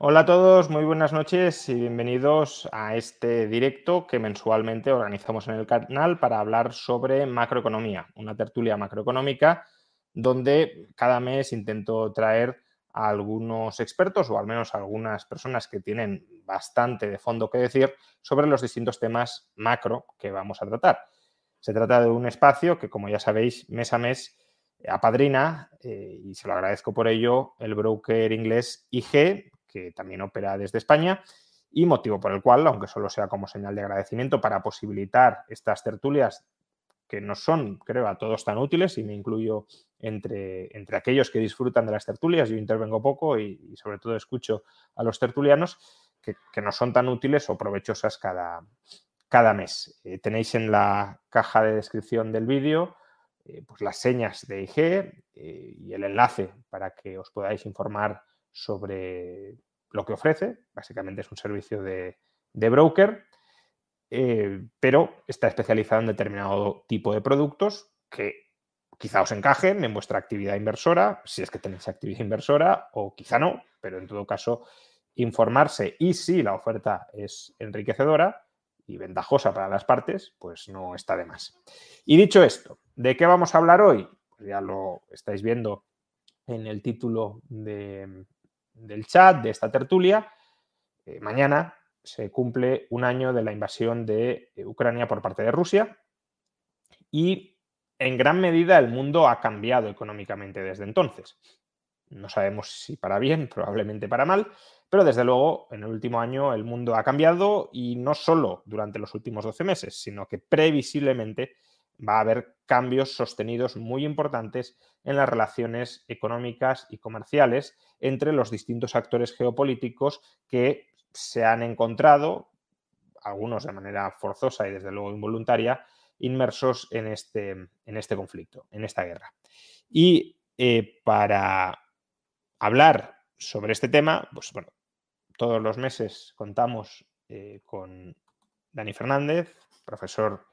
Hola a todos, muy buenas noches y bienvenidos a este directo que mensualmente organizamos en el canal para hablar sobre macroeconomía, una tertulia macroeconómica donde cada mes intento traer a algunos expertos o al menos algunas personas que tienen bastante de fondo que decir sobre los distintos temas macro que vamos a tratar. Se trata de un espacio que, como ya sabéis, mes a mes apadrina, eh, y se lo agradezco por ello, el broker inglés IG, que también opera desde España, y motivo por el cual, aunque solo sea como señal de agradecimiento para posibilitar estas tertulias que no son, creo, a todos tan útiles, y me incluyo entre, entre aquellos que disfrutan de las tertulias, yo intervengo poco y, sobre todo escucho a los tertulianos, que, no son tan útiles o provechosas cada, cada mes. Eh, tenéis en la caja de descripción del vídeo eh, pues las señas de IG eh, y el enlace para que os podáis informar sobre lo que ofrece. Básicamente es un servicio de, broker, eh, pero está especializado en determinado tipo de productos que quizá os encajen en vuestra actividad inversora, si es que tenéis actividad inversora, o quizá no, pero en todo caso informarse y si la oferta es enriquecedora, y ventajosa para las partes, pues no está de más. Y dicho esto, ¿de qué vamos a hablar hoy? Pues ya lo estáis viendo en el título del chat de esta tertulia. Eh, mañana se cumple un año de la invasión de Ucrania por parte de Rusia y en gran medida el mundo ha cambiado económicamente desde entonces. No sabemos si para bien, probablemente para mal, pero desde luego, en el último año el mundo ha cambiado y no solo durante los últimos 12 meses, sino que previsiblemente va a haber cambios sostenidos muy importantes en las relaciones económicas y comerciales entre los distintos actores geopolíticos que se han encontrado, algunos de manera forzosa y desde luego involuntaria, inmersos en este, en este conflicto, en esta guerra. Y eh, para hablar sobre este tema, pues bueno, todos los meses contamos eh, con Dani Fernández, profesor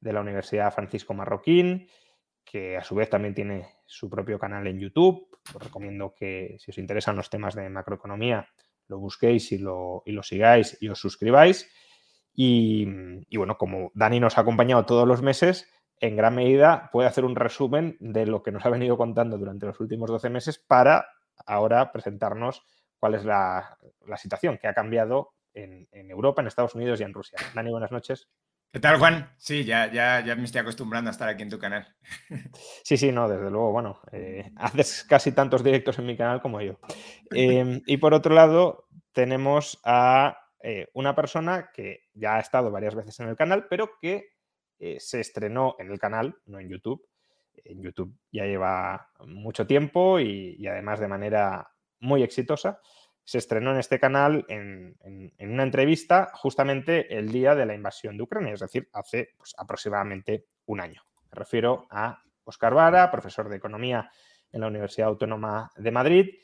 de la Universidad Francisco Marroquín, que a su vez también tiene su propio canal en YouTube. Os recomiendo que si os interesan los temas de macroeconomía, lo busquéis y lo, lo sigáis y os suscribáis. Y, y, bueno, como Dani nos ha acompañado todos los meses, en gran medida puede hacer un resumen de lo que nos ha venido contando durante los últimos 12 meses para ahora presentarnos cuál es la, situación que ha cambiado en, Europa, en Estados Unidos y en Rusia. Dani, buenas noches. ¿Qué tal, Juan? Sí, ya, ya, ya me estoy acostumbrando a estar aquí en tu canal. Sí, sí, no, desde luego, bueno, eh, haces casi tantos directos en mi canal como yo. Em, y por otro lado, tenemos a eh, una persona que ya ha estado varias veces en el canal, pero que eh, se estrenó en el canal, no en YouTube. En YouTube ya lleva mucho tiempo y además de manera muy exitosa, se estrenó en este canal en, una entrevista justamente el día de la invasión de Ucrania, es decir, hace pues, aproximadamente un año. Me refiero a Oscar Vara, profesor de Economía en la Universidad Autónoma de Madrid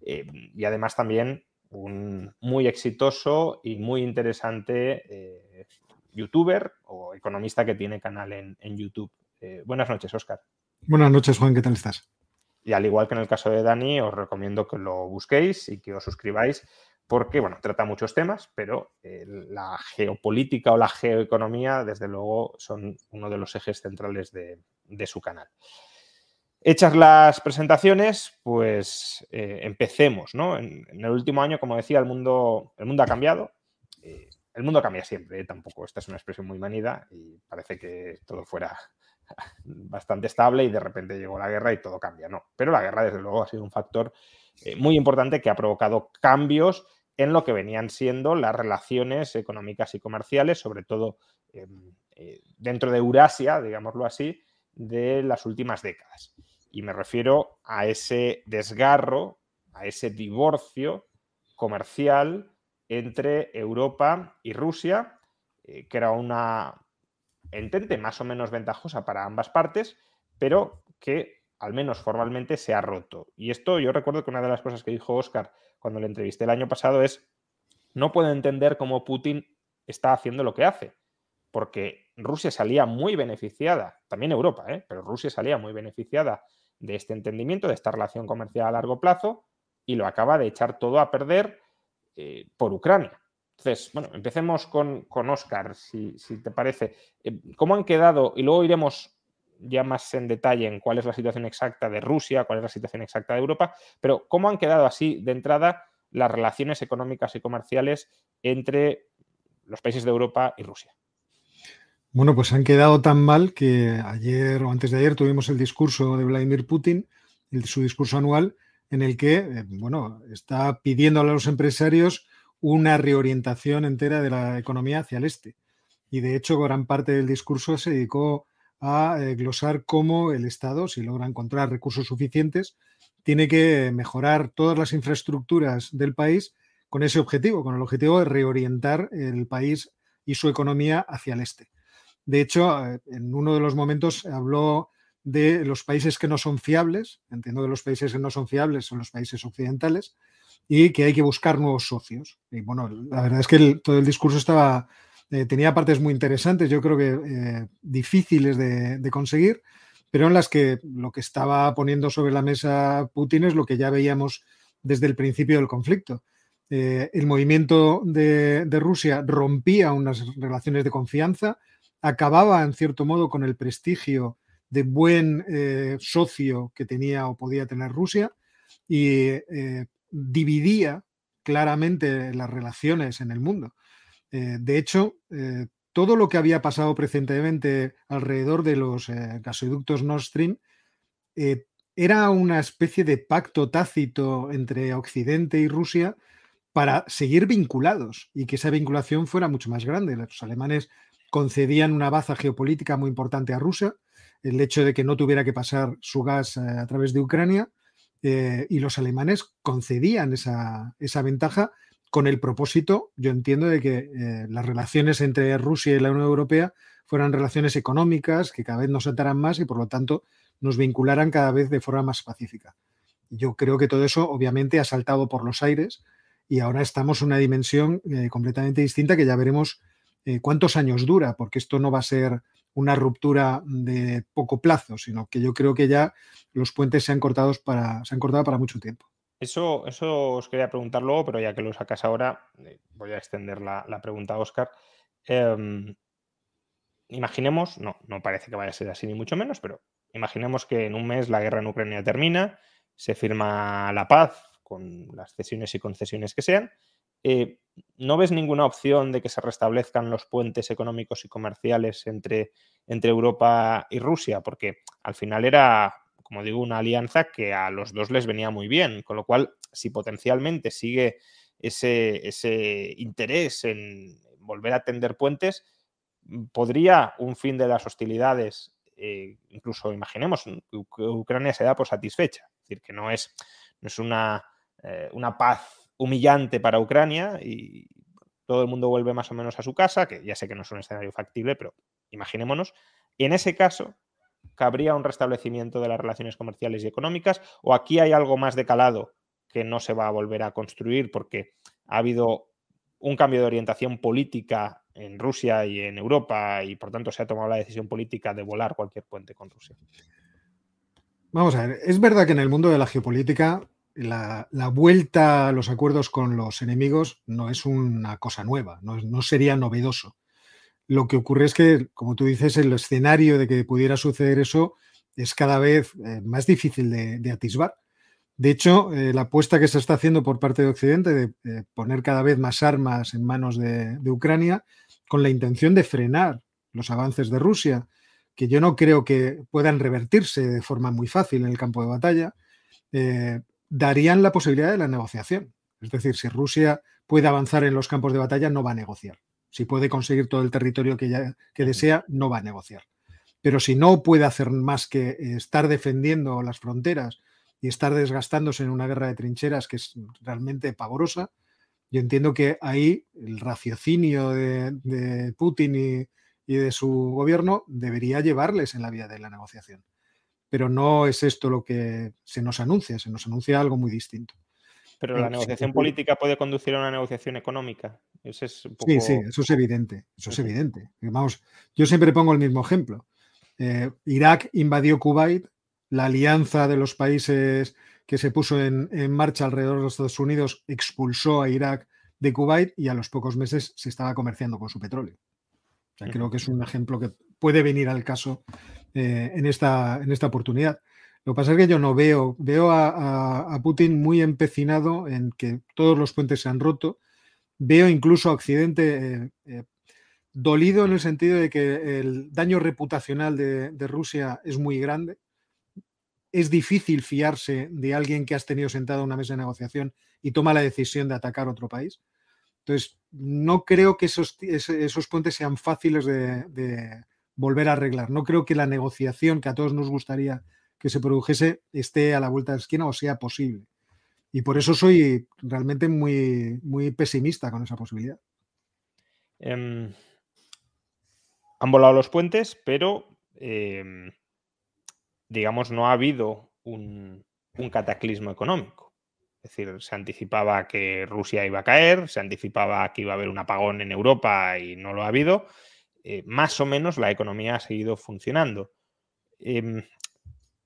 eh, y además también un muy exitoso y muy interesante eh, youtuber o economista que tiene canal en, YouTube. Eh, buenas noches, Oscar. Buenas noches, Juan, ¿qué tal estás? Y al igual que en el caso de Dani, os recomiendo que lo busquéis y que os suscribáis porque, bueno, trata muchos temas, pero eh, la geopolítica o la geoeconomía, desde luego, son uno de los ejes centrales de, su canal. Hechas las presentaciones, pues eh, empecemos, ¿no? En, el último año, como decía, el mundo, el mundo ha cambiado. Eh, el mundo cambia siempre, tampoco esta es una expresión muy manida y parece que todo fuera bastante estable y de repente llegó la guerra y todo cambia. No, pero la guerra desde luego ha sido un factor eh, muy importante que ha provocado cambios en lo que venían siendo las relaciones económicas y comerciales, sobre todo em, eh, dentro de Eurasia, digámoslo así, de las últimas décadas. Y me refiero a ese desgarro a ese divorcio comercial entre Europa y Rusia, eh, que era una entente más o menos ventajosa para ambas partes, pero que al menos formalmente se ha roto. Y esto yo recuerdo que una de las cosas que dijo Oscar cuando le entrevisté el año pasado es, no puedo entender cómo Putin está haciendo lo que hace, porque Rusia salía muy beneficiada, también Europa, ¿eh? pero Rusia salía muy beneficiada de este entendimiento, de esta relación comercial a largo plazo, y lo acaba de echar todo a perder eh, por Ucrania. Entonces, bueno, empecemos con, con Oscar, si, te parece. Eh, ¿Cómo han quedado? Y luego iremos ya más en detalle en cuál es la situación exacta de Rusia, cuál es la situación exacta de Europa, pero ¿cómo han quedado así de entrada las relaciones económicas y comerciales entre los países de Europa y Rusia? Bueno, pues han quedado tan mal que ayer o antes de ayer tuvimos el discurso de Vladimir Putin, su discurso anual, en el que, eh, bueno, está pidiendo a los empresarios una reorientación entera de la economía hacia el este. Y de hecho, gran parte del discurso se dedicó a eh, glosar cómo el Estado, si logra encontrar recursos suficientes, tiene que mejorar todas las infraestructuras del país con ese objetivo, con el objetivo de reorientar el país y su economía hacia el este. De hecho, eh, en uno de los momentos habló de los países que no son fiables, entiendo que los países que no son fiables son los países occidentales, y que hay que buscar nuevos socios. Y bueno, la verdad es que todo el discurso estaba, eh, tenía partes muy interesantes, yo creo que eh, difíciles de, conseguir, pero en las que lo que estaba poniendo sobre la mesa Putin es lo que ya veíamos desde el principio del conflicto. el movimiento de Rusia rompía unas relaciones de confianza, acababa en cierto modo con el prestigio de buen eh, socio que tenía o podía tener Rusia y eh, dividía claramente las relaciones en el mundo. Eh, de hecho, todo lo que había pasado precedentemente alrededor de los gasoductos Nord Stream era una especie de pacto tácito entre Occidente y Rusia para seguir vinculados y que esa vinculación fuera mucho más grande. Los alemanes concedían una baza geopolítica muy importante a Rusia, el hecho de que no tuviera que pasar su gas eh, a través de Ucrania, eh, y los alemanes concedían esa, ventaja con el propósito, yo entiendo, de que eh, las relaciones entre Rusia y la Unión Europea fueran relaciones económicas que cada vez nos ataran más y por lo tanto nos vincularan cada vez de forma más pacífica. Yo creo que todo eso obviamente ha saltado por los aires y ahora estamos en una dimensión completamente distinta que ya veremos eh, cuántos años dura, porque esto no va a ser una ruptura de poco plazo, sino que yo creo que ya los puentes se han cortado para, se han cortado para mucho tiempo. Eso, eso os quería preguntar luego, pero ya que lo sacas ahora, eh, voy a extender la, pregunta a Oscar. Em, imaginemos, no, no parece que vaya a ser así ni mucho menos, pero imaginemos que en un mes la guerra en Ucrania termina, se firma la paz con las cesiones y concesiones que sean, eh, ¿no ves ninguna opción de que se restablezcan los puentes económicos y comerciales entre, entre Europa y Rusia? Porque al final era, como digo, una alianza que a los dos les venía muy bien, con lo cual, si potencialmente sigue ese, ese interés en volver a tender puentes, podría un fin de las hostilidades, eh, incluso imaginemos que Ucrania se da por satisfecha, es decir, que no es, no es una, eh, una paz humillante para Ucrania y todo el mundo vuelve más o menos a su casa, que ya sé que no es un escenario factible, pero imaginémonos. En ese caso, ¿cabría un restablecimiento de las relaciones comerciales y económicas? ¿O aquí hay algo más de calado que no se va a volver a construir porque ha habido un cambio de orientación política en Rusia y en Europa y por tanto se ha tomado la decisión política de volar cualquier puente con Rusia? Vamos a ver, es verdad que en el mundo de la geopolítica la, vuelta a los acuerdos con los enemigos no es una cosa nueva, no, sería novedoso. Lo que ocurre es que, como tú dices, el escenario de que pudiera suceder eso es cada vez eh, más difícil de, atisbar. De hecho, eh, la apuesta que se está haciendo por parte de Occidente de poner cada vez más armas en manos de, Ucrania con la intención de frenar los avances de Rusia, que yo no creo que puedan revertirse de forma muy fácil en el campo de batalla, eh, darían la posibilidad de la negociación. Es decir, si Rusia puede avanzar en los campos de batalla, no va a negociar. Si puede conseguir todo el territorio que, ya, que desea, no va a negociar. Pero si no puede hacer más que estar defendiendo las fronteras y estar desgastándose en una guerra de trincheras que es realmente pavorosa. Yo entiendo que ahí el raciocinio de, Putin y, y de su gobierno debería llevarles en la vía de la negociación. Pero no es esto lo que se nos anuncia, se nos anuncia algo muy distinto. Pero la negociación política puede conducir a una negociación económica. Sí, sí, eso es evidente. Eso es evidente. Vamos, yo siempre pongo el mismo ejemplo. Eh, Irak invadió Kuwait, la alianza de los países que se puso en, marcha alrededor de los Estados Unidos expulsó a Irak de Kuwait y a los pocos meses se estaba comerciando con su petróleo. creo que es un ejemplo que puede venir al caso eh, en, esta, en esta oportunidad. Lo que pasa es que yo no veo, veo a, Putin muy empecinado en que todos los puentes se han roto. Veo incluso a Occidente eh, eh, dolido en el sentido de que el daño reputacional de, Rusia es muy grande. Es difícil fiarse de alguien que has tenido sentado a una mesa de negociación y toma la decisión de atacar otro país. Entonces, no creo que esos, esos puentes sean fáciles de, de volver a arreglar. No creo que la negociación que a todos nos gustaría que se produjese esté a la vuelta de la esquina o sea posible. Y por eso soy realmente muy, muy pesimista con esa posibilidad. Em, han volado los puentes, pero em, digamos, no ha habido un, cataclismo económico. Es decir, se anticipaba que Rusia iba a caer, se anticipaba que iba a haber un apagón en Europa y no lo ha habido. Eh, más o menos la economía ha seguido funcionando. Em,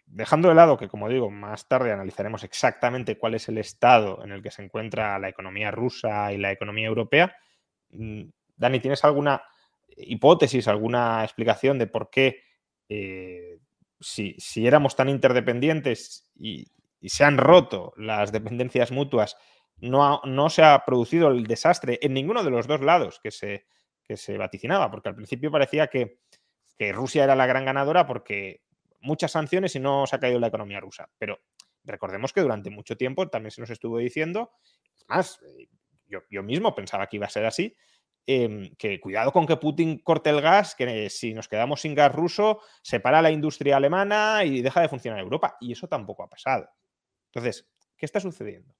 dejando de lado que, como digo, más tarde analizaremos exactamente cuál es el estado en el que se encuentra la economía rusa y la economía europea, mm, Dani, ¿tienes alguna hipótesis, alguna explicación de por qué, eh, si, éramos tan interdependientes y, se han roto las dependencias mutuas, no, no, se ha producido el desastre en ninguno de los dos lados que se, que se vaticinaba? Porque al principio parecía que, Rusia era la gran ganadora porque muchas sanciones y no se ha caído la economía rusa. Pero recordemos que durante mucho tiempo también se nos estuvo diciendo, más, eh, yo, mismo pensaba que iba a ser así, em, que cuidado con que Putin corte el gas, que si nos quedamos sin gas ruso, separa la industria alemana y deja de funcionar Europa. Y eso tampoco ha pasado. Entonces, ¿qué está sucediendo?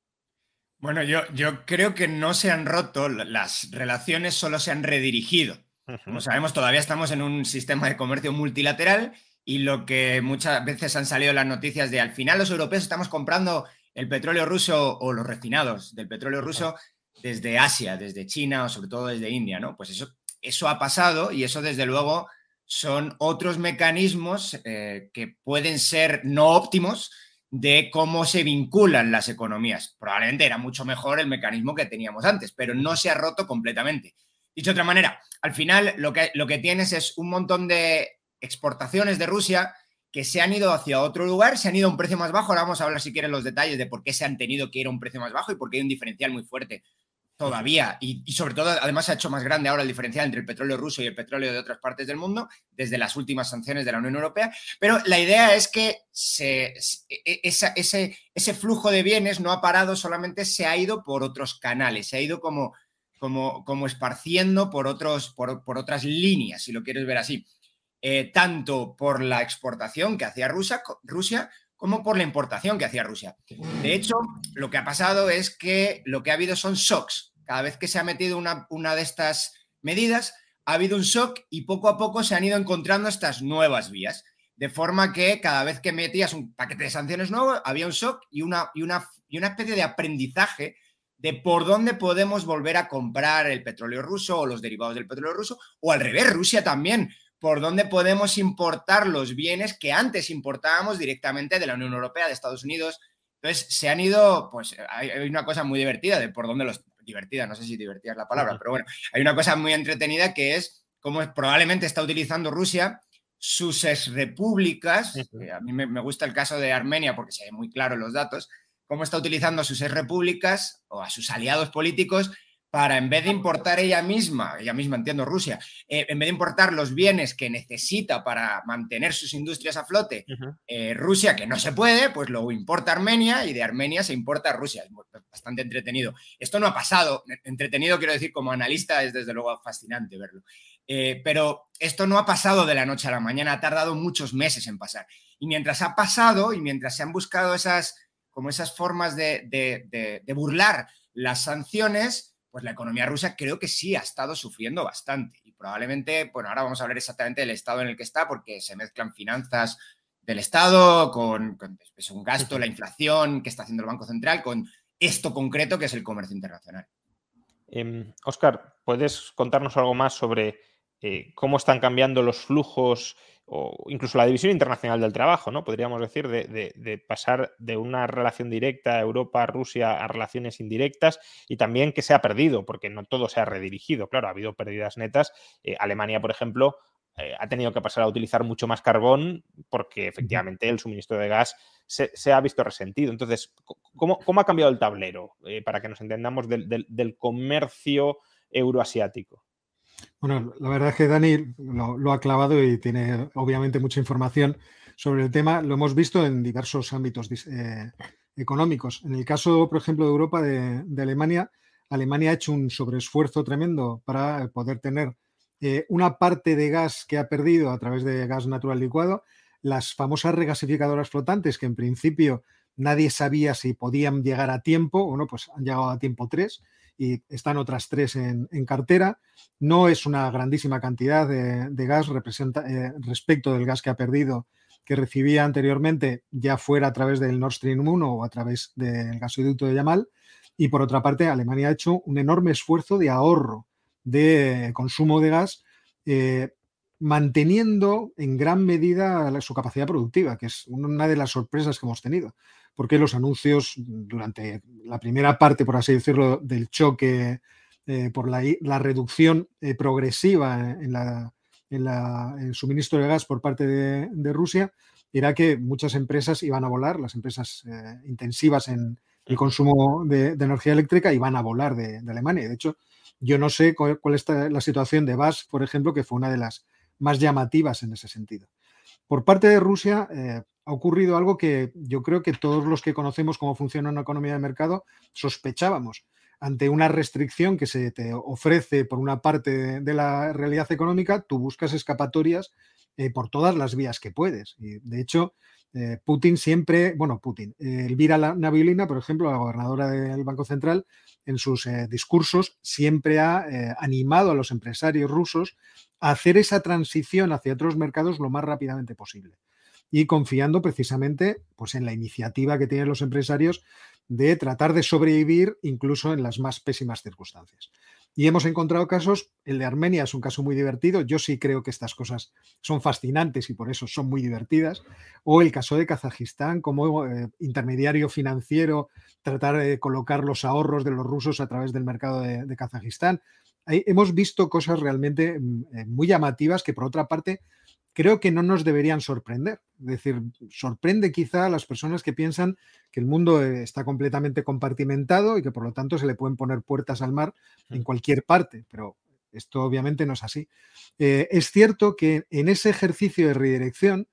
Bueno, yo, yo creo que no se han roto, las relaciones solo se han redirigido. Como sabemos, todavía estamos en un sistema de comercio multilateral y lo que muchas veces han salido las noticias de al final los europeos estamos comprando el petróleo ruso o los refinados del petróleo ruso desde Asia, desde China o sobre todo desde India, ¿no? Pues eso, eso ha pasado y eso desde luego son otros mecanismos eh, que pueden ser no óptimos de cómo se vinculan las economías. Probablemente era mucho mejor el mecanismo que teníamos antes, pero no se ha roto completamente. Dicho de otra manera, al final lo que, lo que tienes es un montón de exportaciones de Rusia que se han ido hacia otro lugar, se han ido a un precio más bajo. Ahora vamos a hablar si quieren los detalles de por qué se han tenido que ir a un precio más bajo y por qué hay un diferencial muy fuerte todavía. Y, sobre todo, además, se ha hecho más grande ahora el diferencial entre el petróleo ruso y el petróleo de otras partes del mundo desde las últimas sanciones de la Unión Europea. Pero la idea es que se, e, ese, ese flujo de bienes no ha parado, solamente se ha ido por otros canales, se ha ido como, esparciendo por, otros, por, otras líneas, si lo quieres ver así. Eh, tanto por la exportación que hacía Rusia como por la importación que hacía Rusia. De hecho, lo que ha pasado es que lo que ha habido son shocks. Cada vez que se ha metido una, una de estas medidas, ha habido un shock y poco a poco se han ido encontrando estas nuevas vías. De forma que cada vez que metías un paquete de sanciones nuevo, había un shock y una, y una, y una especie de aprendizaje de por dónde podemos volver a comprar el petróleo ruso o los derivados del petróleo ruso, o al revés, Rusia también por dónde podemos importar los bienes que antes importábamos directamente de la Unión Europea, de Estados Unidos. Entonces, se han ido, pues hay, una cosa muy divertida de por dónde los... Divertida, no sé si divertida es la palabra, pero bueno, hay una cosa muy entretenida que es cómo probablemente está utilizando Rusia sus exrepúblicas, a mí me, gusta el caso de Armenia porque se ve muy claro los datos, cómo está utilizando sus exrepúblicas o a sus aliados políticos para en vez de importar ella misma, ella misma entiendo Rusia, eh, en vez de importar los bienes que necesita para mantener sus industrias a flote, eh, Rusia, que no se puede, pues lo importa Armenia y de Armenia se importa Rusia. Es bastante entretenido. Esto no ha pasado, entretenido quiero decir como analista es desde luego fascinante verlo. Eh, pero esto no ha pasado de la noche a la mañana, ha tardado muchos meses en pasar. Y mientras ha pasado y mientras se han buscado esas como esas formas de, burlar las sanciones, pues la economía rusa creo que sí ha estado sufriendo bastante. Y probablemente, bueno, ahora vamos a hablar exactamente del estado en el que está, porque se mezclan finanzas del Estado con, pues, un gasto, la inflación que está haciendo el Banco Central, con esto concreto que es el comercio internacional. Oscar, em, ¿puedes contarnos algo más sobre eh, cómo están cambiando los flujos o incluso la división internacional del trabajo, ¿no? Podríamos decir, de, pasar de una relación directa Europa-Rusia a relaciones indirectas y también que se ha perdido, porque no todo se ha redirigido. Claro, ha habido pérdidas netas. Eh, Alemania, por ejemplo, eh, ha tenido que pasar a utilizar mucho más carbón porque efectivamente el suministro de gas se, ha visto resentido. Entonces, ¿cómo, ha cambiado el tablero eh, para que nos entendamos del, comercio euroasiático? Bueno, la verdad es que Dani lo, ha clavado y tiene obviamente mucha información sobre el tema. Lo hemos visto en diversos ámbitos eh, económicos. En el caso, por ejemplo, de Europa, de, Alemania, Alemania ha hecho un sobreesfuerzo tremendo para poder tener eh, una parte de gas que ha perdido a través de gas natural licuado, las famosas regasificadoras flotantes, que en principio nadie sabía si podían llegar a tiempo, bueno, pues han llegado a tiempo tres y están otras tres en, cartera. No es una grandísima cantidad de, gas eh, respecto del gas que ha perdido que recibía anteriormente, ya fuera a través del Nord Stream 1 o a través del gasoducto de Yamal. Y por otra parte, Alemania ha hecho un enorme esfuerzo de ahorro de consumo de gas, eh, manteniendo en gran medida su capacidad productiva, que es una de las sorpresas que hemos tenido, porque los anuncios durante la primera parte, por así decirlo, del choque eh, por la, reducción eh, progresiva en, la, el suministro de gas por parte de, Rusia, era que muchas empresas iban a volar, las empresas intensivas en el consumo de, energía eléctrica iban a volar de, de Alemania. De hecho, yo no sé cuál, es la situación de BAS, por ejemplo, que fue una de las más llamativas en ese sentido. Por parte de Rusia eh, ha ocurrido algo que yo creo que todos los que conocemos cómo funciona una economía de mercado sospechábamos. Ante una restricción que se te ofrece por una parte de, la realidad económica, tú buscas escapatorias eh, por todas las vías que puedes. Y de hecho, eh, Putin siempre, bueno, Putin, Elvira Naviolina, por ejemplo, la gobernadora del Banco Central, en sus eh, discursos siempre ha eh, animado a los empresarios rusos a hacer esa transición hacia otros mercados lo más rápidamente posible. Y confiando precisamente pues, en la iniciativa que tienen los empresarios de tratar de sobrevivir incluso en las más pésimas circunstancias. Y hemos encontrado casos, el de Armenia es un caso muy divertido, yo sí creo que estas cosas son fascinantes y por eso son muy divertidas, o el caso de Kazajistán como eh, intermediario financiero, tratar de colocar los ahorros de los rusos a través del mercado de, Kazajistán. hemos visto cosas realmente mm, eh, muy llamativas que por otra parte creo que no nos deberían sorprender. Es decir, sorprende quizá a las personas que piensan que el mundo eh, está completamente compartimentado y que por lo tanto se le pueden poner puertas al mar en cualquier parte, pero esto obviamente no es así. Eh, es cierto que en ese ejercicio de redirección,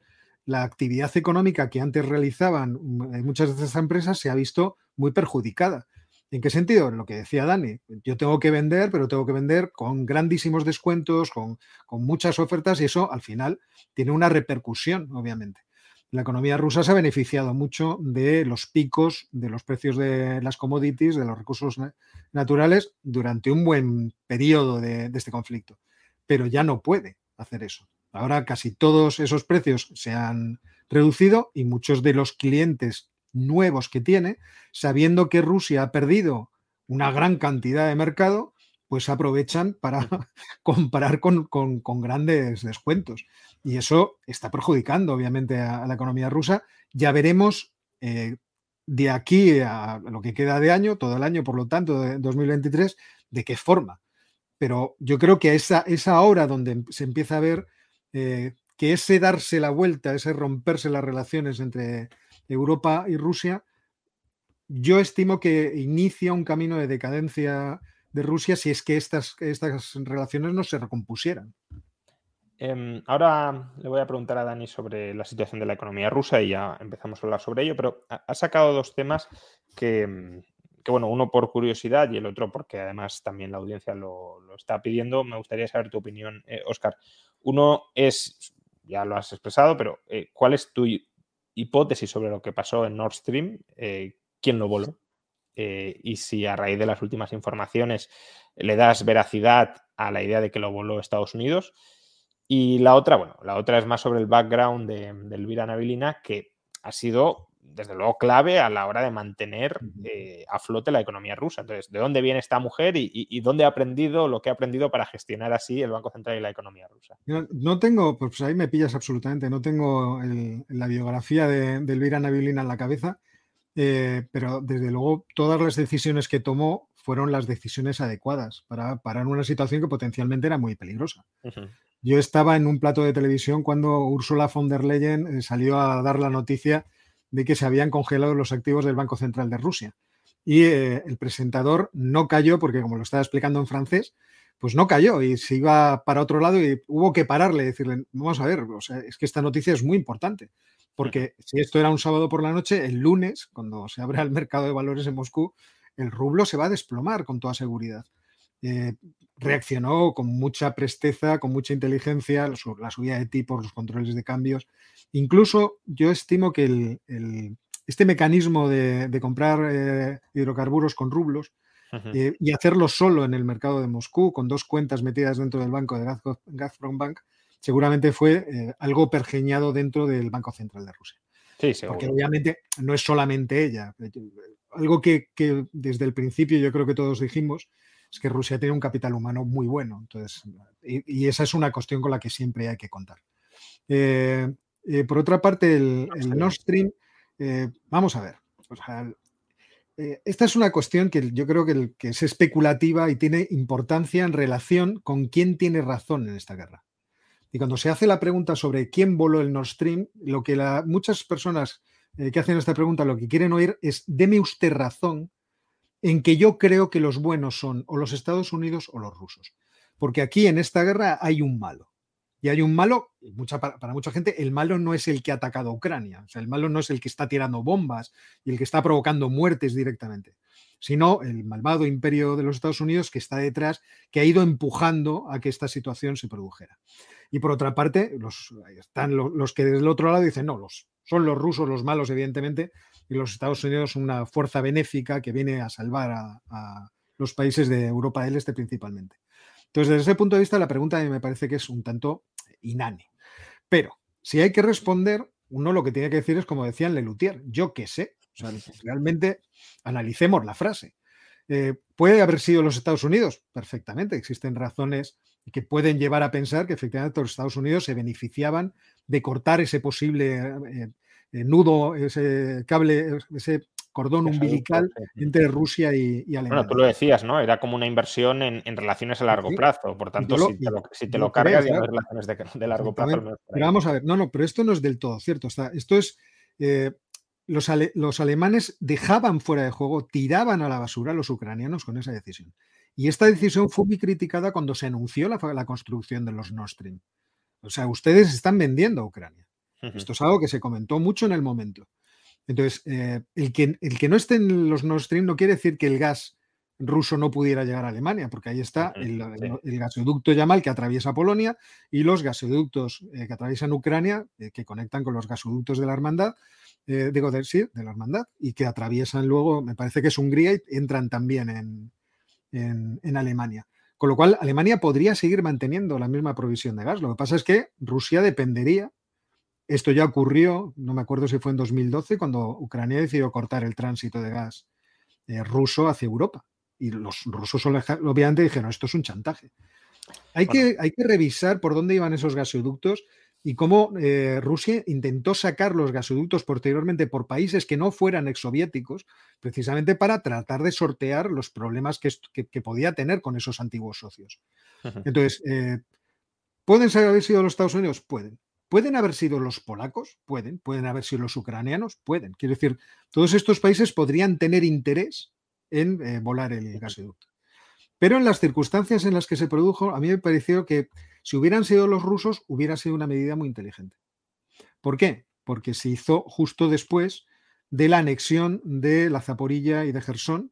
la actividad económica que antes realizaban mm, muchas de esas empresas se ha visto muy perjudicada. ¿En qué sentido? Lo que decía Dani, yo tengo que vender, pero tengo que vender con grandísimos descuentos, con, muchas ofertas y eso al final tiene una repercusión, obviamente. La economía rusa se ha beneficiado mucho de los picos de los precios de las commodities, de los recursos naturales, durante un buen periodo de, este conflicto, pero ya no puede hacer eso. Ahora casi todos esos precios se han reducido y muchos de los clientes nuevos que tiene, sabiendo que Rusia ha perdido una gran cantidad de mercado, pues aprovechan para comprar con, grandes descuentos. Y eso está perjudicando, obviamente, a, la economía rusa. Ya veremos eh, de aquí a lo que queda de año, todo el año, por lo tanto, de 2023, de qué forma. Pero yo creo que esa, esa hora donde se empieza a ver eh, que ese darse la vuelta, ese romperse las relaciones entre Europa y Rusia, yo estimo que inicia un camino de decadencia de Rusia si es que estas, estas relaciones no se recompusieran. Em, ahora le voy a preguntar a Dani sobre la situación de la economía rusa y ya empezamos a hablar sobre ello, pero ha sacado dos temas que, bueno, uno por curiosidad y el otro porque además también la audiencia lo, está pidiendo. Me gustaría saber tu opinión, Oscar. Eh, uno es, ya lo has expresado, pero eh, ¿cuál es tu hipótesis sobre lo que pasó en Nord Stream, eh, quién lo voló. Eh, y si a raíz de las últimas informaciones le das veracidad a la idea de que lo voló Estados Unidos. Y la otra, bueno, la otra es más sobre el background de, de Elvira Navilina, que ha sido desde luego clave a la hora de mantener eh, a flote la economía rusa. Entonces, ¿de dónde viene esta mujer y, dónde ha aprendido lo que ha aprendido para gestionar así el Banco Central y la economía rusa? No, tengo, pues ahí me pillas absolutamente, no tengo la biografía de, Elvira Navilina en la cabeza, eh, pero desde luego todas las decisiones que tomó fueron las decisiones adecuadas para parar una situación que potencialmente era muy peligrosa. Yo estaba en un plato de televisión cuando Ursula von der Leyen eh, salió a dar la noticia de que se habían congelado los activos del Banco Central de Rusia. Y eh, el presentador no cayó, porque como lo estaba explicando en francés, pues no cayó y se iba para otro lado y hubo que pararle y decirle, vamos a ver, o sea, es que esta noticia es muy importante, porque si esto era un sábado por la noche, el lunes, cuando se abre el mercado de valores en Moscú, el rublo se va a desplomar con toda seguridad. Eh, reaccionó con mucha presteza, con mucha inteligencia, la subida de tipos, los controles de cambios. Incluso yo estimo que este mecanismo de, comprar eh, hidrocarburos con rublos eh, y hacerlo solo en el mercado de Moscú, con dos cuentas metidas dentro del banco de Gazprom Bank, seguramente fue algo pergeñado dentro del Banco Central de Rusia. Sí, Porque obviamente no es solamente ella. Algo que, que desde el principio yo creo que todos dijimos es que Rusia tiene un capital humano muy bueno. Entonces, y, esa es una cuestión con la que siempre hay que contar. Eh, eh, por otra parte, el, Nord Stream, eh, vamos a ver. esta es una cuestión que yo creo que, es especulativa y tiene importancia en relación con quién tiene razón en esta guerra. Y cuando se hace la pregunta sobre quién voló el Nord Stream, lo que muchas personas que hacen esta pregunta lo que quieren oír es, deme usted razón en que yo creo que los buenos son o los Estados Unidos o los rusos. Porque aquí en esta guerra hay un malo. Y hay un malo, para, mucha gente, el malo no es el que ha atacado a Ucrania, o sea, el malo no es el que está tirando bombas y el que está provocando muertes directamente, sino el malvado imperio de los Estados Unidos que está detrás, que ha ido empujando a que esta situación se produjera. Y por otra parte, están los, los que del otro lado dicen, no, los, son los rusos los malos, evidentemente, y los Estados Unidos una fuerza benéfica que viene a salvar a, los países de Europa del Este principalmente. Entonces, desde ese punto de vista, la pregunta me parece que es un tanto inane. Pero si hay que responder, uno lo que tiene que decir es, como decían Lelutier, yo qué sé. realmente analicemos la frase. Eh, ¿Puede haber sido los Estados Unidos? Perfectamente. Existen razones que pueden llevar a pensar que efectivamente los Estados Unidos se beneficiaban de cortar ese posible eh, eh, nudo, ese cable, ese cordón umbilical entre Rusia y, Alemania. Bueno, tú lo decías, ¿no? Era como una inversión en, relaciones a largo plazo. Por tanto, si, te lo, cargas, ya no relaciones de, largo plazo. Pero vamos a ver, no, no, pero esto no es del todo cierto. esto es. Eh, los, los, alemanes dejaban fuera de juego, tiraban a la basura a los ucranianos con esa decisión. Y esta decisión fue muy criticada cuando se anunció la, la construcción de los Nord Stream. O sea, ustedes están vendiendo a Ucrania. Esto es algo que se comentó mucho en el momento. Entonces, eh, el, que, el que no esté en los Nord Stream no quiere decir que el gas ruso no pudiera llegar a Alemania, porque ahí está el, gasoducto Yamal que atraviesa Polonia y los gasoductos eh, que atraviesan Ucrania, eh, que conectan con los gasoductos de la hermandad, digo, de, sí, de la hermandad, y que atraviesan luego, me parece que es Hungría y entran también en, en Alemania. Con lo cual, Alemania podría seguir manteniendo la misma provisión de gas. Lo que pasa es que Rusia dependería esto ya ocurrió, no me acuerdo si fue en 2012, cuando Ucrania decidió cortar el tránsito de gas eh, ruso hacia Europa. Y los rusos obviamente dijeron, esto es un chantaje. Hay, que, hay que revisar por dónde iban esos gasoductos y cómo eh, Rusia intentó sacar los gasoductos posteriormente por países que no fueran exsoviéticos, precisamente para tratar de sortear los problemas que, podía tener con esos antiguos socios. Entonces, eh, ¿pueden haber sido los Estados Unidos? Pueden. ¿Pueden haber sido los polacos? Pueden. ¿Pueden haber sido los ucranianos? Pueden. Quiero decir, todos estos países podrían tener interés en eh, volar el gasoducto. Pero en las circunstancias en las que se produjo, a mí me pareció que si hubieran sido los rusos, hubiera sido una medida muy inteligente. ¿Por qué? Porque se hizo justo después de la anexión de la Zaporilla y de Gerson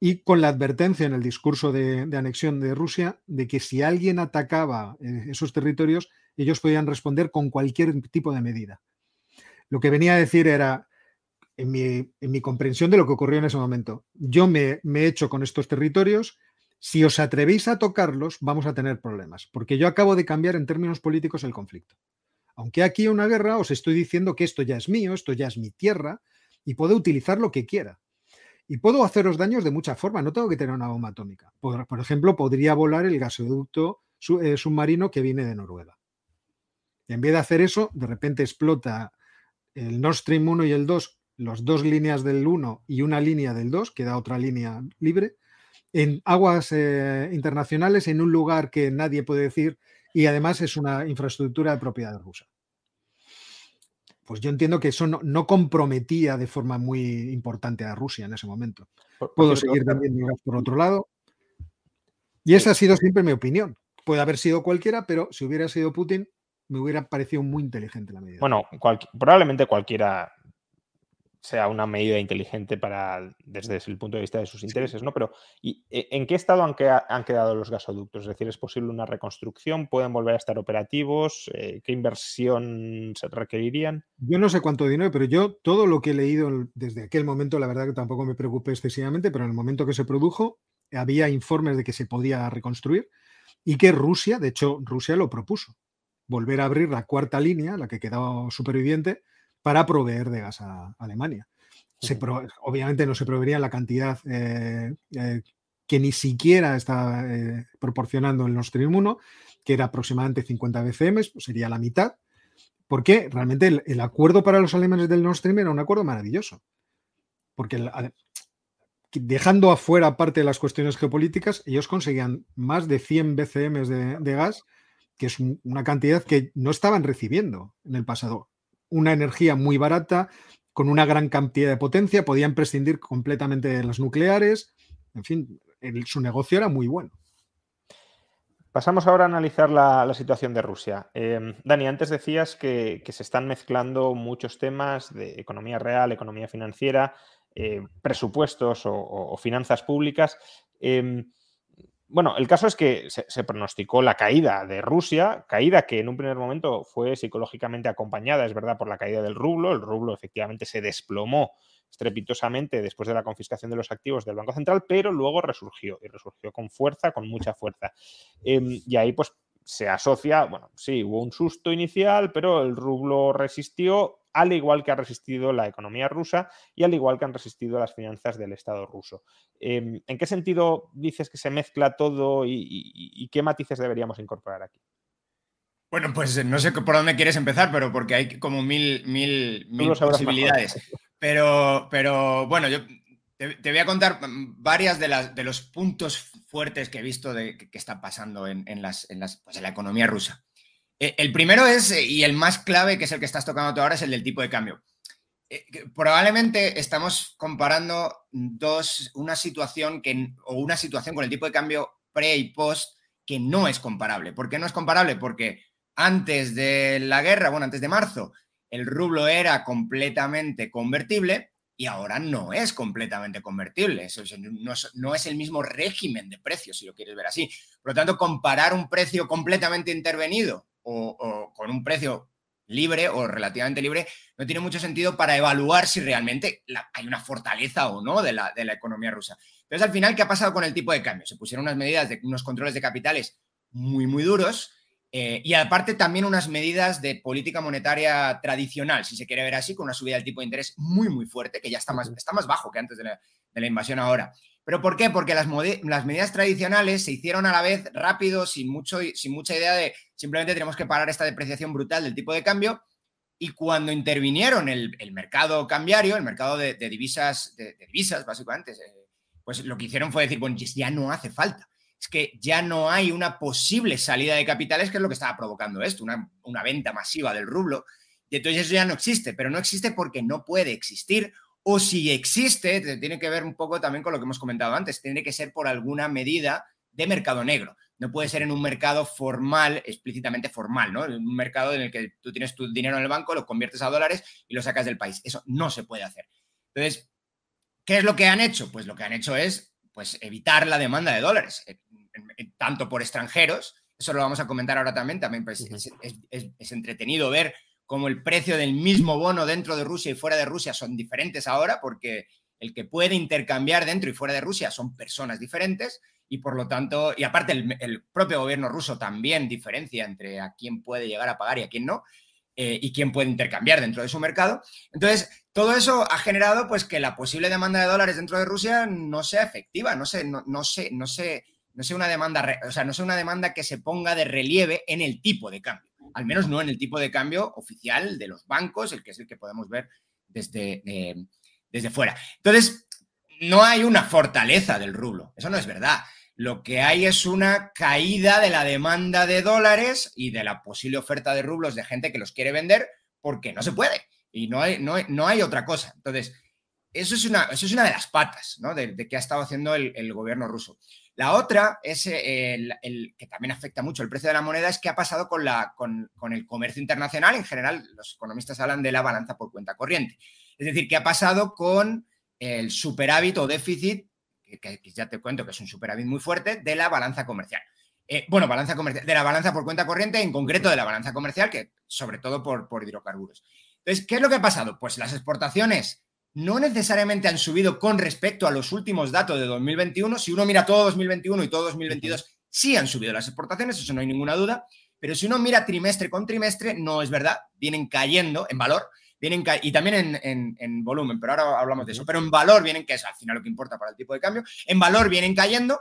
y con la advertencia en el discurso de, anexión de Rusia de que si alguien atacaba eh, esos territorios, ellos podían responder con cualquier tipo de medida. Lo que venía a decir era, en mi, comprensión de lo que ocurrió en ese momento, yo me, me he hecho con estos territorios, si os atrevéis a tocarlos, vamos a tener problemas, porque yo acabo de cambiar en términos políticos el conflicto. Aunque aquí una guerra, os estoy diciendo que esto ya es mío, esto ya es mi tierra, y puedo utilizar lo que quiera. Y puedo haceros daños de muchas formas, no tengo que tener una bomba atómica. Por, ejemplo, podría volar el gasoducto eh, submarino que viene de Noruega. En vez de hacer eso, de repente explota el Nord Stream 1 y el 2, los dos líneas del 1 y una línea del 2, queda otra línea libre, en aguas eh, internacionales, en un lugar que nadie puede decir, y además es una infraestructura de propiedad rusa. Pues yo entiendo que eso no, comprometía de forma muy importante a Rusia en ese momento. Puedo seguir también por otro lado. Y esa ha sido siempre mi opinión. Puede haber sido cualquiera, pero si hubiera sido Putin, me hubiera parecido muy inteligente la medida. Bueno, probablemente cualquiera sea una medida inteligente para desde el punto de vista de sus intereses, ¿no? Pero ¿y e, ¿en qué estado han, han, quedado los gasoductos? Es decir, ¿es posible una reconstrucción? ¿Pueden volver a estar operativos? Eh, ¿Qué inversión se requerirían? Yo no sé cuánto dinero, pero yo todo lo que he leído desde aquel momento, la verdad que tampoco me preocupé excesivamente, pero en el momento que se produjo había informes de que se podía reconstruir y que Rusia, de hecho Rusia lo propuso, volver a abrir la cuarta línea, la que quedaba superviviente, para proveer de gas a, Alemania. obviamente no se proveería la cantidad eh, eh, que ni siquiera está eh, proporcionando el Nord Stream 1, que era aproximadamente 50 BCM, pues sería la mitad, porque realmente el, acuerdo para los alemanes del Nord Stream era un acuerdo maravilloso. Porque dejando afuera parte de las cuestiones geopolíticas, ellos conseguían más de 100 BCM de, de gas, que es una cantidad que no estaban recibiendo en el pasado una energía muy barata, con una gran cantidad de potencia, podían prescindir completamente de las nucleares, en fin, su negocio era muy bueno. Pasamos ahora a analizar la, situación de Rusia. Em, Dani, antes decías que, se están mezclando muchos temas de economía real, economía financiera, eh, presupuestos o, finanzas públicas. Em, bueno, el caso es que se, pronosticó la caída de Rusia, caída que en un primer momento fue psicológicamente acompañada, es verdad, por la caída del rublo. El rublo efectivamente se desplomó estrepitosamente después de la confiscación de los activos del Banco Central, pero luego resurgió y resurgió con fuerza, con mucha fuerza. Em, y ahí pues se asocia, bueno, sí, hubo un susto inicial, pero el rublo resistió al igual que ha resistido la economía rusa y al igual que han resistido las finanzas del Estado ruso. Em, ¿En qué sentido dices que se mezcla todo y, qué matices deberíamos incorporar aquí? Bueno, pues no sé por dónde quieres empezar, pero porque hay como mil, mil, posibilidades. Pero, pero bueno, yo te, voy a contar varias de, las, de los puntos fuertes que he visto de, que, están pasando en, las, pues en la economía rusa. Eh, el primero es, eh, y el más clave, que es el que estás tocando ahora, es el del tipo de cambio. Eh, probablemente estamos comparando dos, una situación que, o una situación con el tipo de cambio pre y post que no es comparable. ¿Por qué no es comparable? Porque antes de la guerra, bueno, antes de marzo, el rublo era completamente convertible y ahora no es completamente convertible. no, es, no, es, el mismo régimen de precios, si lo quieres ver así. Por lo tanto, comparar un precio completamente intervenido o, con un precio libre o relativamente libre, no tiene mucho sentido para evaluar si realmente hay una fortaleza o no de la, de la economía rusa. Entonces, al final, ¿qué ha pasado con el tipo de cambio? Se pusieron unas medidas de unos controles de capitales muy, muy duros eh, y aparte también unas medidas de política monetaria tradicional, si se quiere ver así, con una subida del tipo de interés muy, muy fuerte, que ya está más, está más bajo que antes de la invasión ahora. ¿Pero por qué? Porque las, medidas tradicionales se hicieron a la vez rápido, sin, sin mucha idea de simplemente tenemos que parar esta depreciación brutal del tipo de cambio. Y cuando intervinieron el, mercado cambiario, el mercado de, divisas, de, divisas básicamente, eh, pues lo que hicieron fue decir, bueno, ya no hace falta. Es que ya no hay una posible salida de capitales, que es lo que estaba provocando esto, una, una venta masiva del rublo. Y entonces eso ya no existe, pero no existe porque no puede existir o si existe, tiene que ver un poco también con lo que hemos comentado antes, tiene que ser por alguna medida de mercado negro. No puede ser en un mercado formal, explícitamente formal, ¿no? En un mercado en el que tú tienes tu dinero en el banco, lo conviertes a dólares y lo sacas del país. Eso no se puede hacer. Entonces, ¿qué es lo que han hecho? Pues lo que han hecho es pues, evitar la demanda de dólares, eh, tanto por extranjeros, eso lo vamos a comentar ahora también, también pues, es entretenido ver como el precio del mismo bono dentro de Rusia y fuera de Rusia son diferentes ahora, porque el que puede intercambiar dentro y fuera de Rusia son personas diferentes y por lo tanto, y aparte el, propio gobierno ruso también diferencia entre a quién puede llegar a pagar y a quién no, eh, y quién puede intercambiar dentro de su mercado. Entonces, todo eso ha generado pues que la posible demanda de dólares dentro de Rusia no sea efectiva, no sé, no, no no sé, no sea una demanda, o sea, no sea una demanda que se ponga de relieve en el tipo de cambio al menos no en el tipo de cambio oficial de los bancos, el que es el que podemos ver desde, eh, desde fuera. Entonces, no hay una fortaleza del rublo, eso no es verdad. Lo que hay es una caída de la demanda de dólares y de la posible oferta de rublos de gente que los quiere vender porque no se puede y no hay, no hay, otra cosa. Entonces, eso es una, eso es una de las patas de, que ha estado haciendo el gobierno ruso. La otra es eh, el, que también afecta mucho el precio de la moneda, es qué ha pasado con, la, con, el comercio internacional. En general, los economistas hablan de la balanza por cuenta corriente. Es decir, qué ha pasado con el superávit o déficit, que, ya te cuento que es un superávit muy fuerte, de la balanza comercial. Eh, bueno, balanza comercial, de la balanza por cuenta corriente, en concreto de la balanza comercial, que sobre todo por, por hidrocarburos. Entonces, ¿qué es lo que ha pasado? Pues las exportaciones no necesariamente han subido con respecto a los últimos datos de 2021. Si uno mira todo 2021 y todo 2022, sí han subido las exportaciones, eso no hay ninguna duda. Pero si uno mira trimestre con trimestre, no es verdad. Vienen cayendo en valor, vienen y también en, volumen, pero ahora hablamos de eso. Pero en valor vienen, que es al final lo que importa para el tipo de cambio, en valor vienen cayendo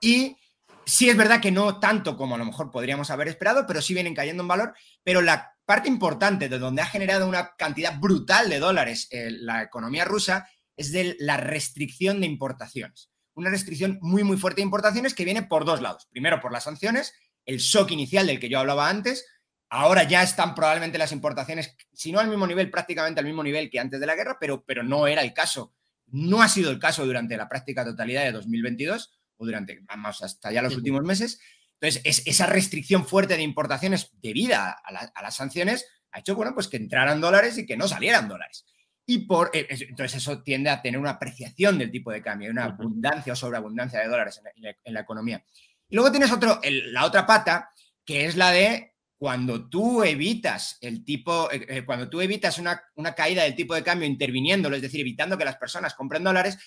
y sí es verdad que no tanto como a lo mejor podríamos haber esperado, pero sí vienen cayendo en valor. Pero la parte importante de donde ha generado una cantidad brutal de dólares eh, la economía rusa es de la restricción de importaciones. Una restricción muy, muy fuerte de importaciones que viene por dos lados. Primero, por las sanciones, el shock inicial del que yo hablaba antes. Ahora ya están probablemente las importaciones, si no al mismo nivel, prácticamente al mismo nivel que antes de la guerra, pero, pero no era el caso. No ha sido el caso durante la práctica totalidad de 2022 o durante, vamos, hasta ya los últimos meses. Entonces, esa restricción fuerte de importaciones debida a, las sanciones ha hecho, bueno, pues que entraran dólares y que no salieran dólares. Y por, eh, entonces eso tiende a tener una apreciación del tipo de cambio, una abundancia o sobreabundancia de dólares en la, economía. Y luego tienes otro, la otra pata, que es la de cuando tú evitas el tipo, eh, eh, cuando tú evitas una, una, caída del tipo de cambio interviniéndolo, es decir, evitando que las personas compren dólares,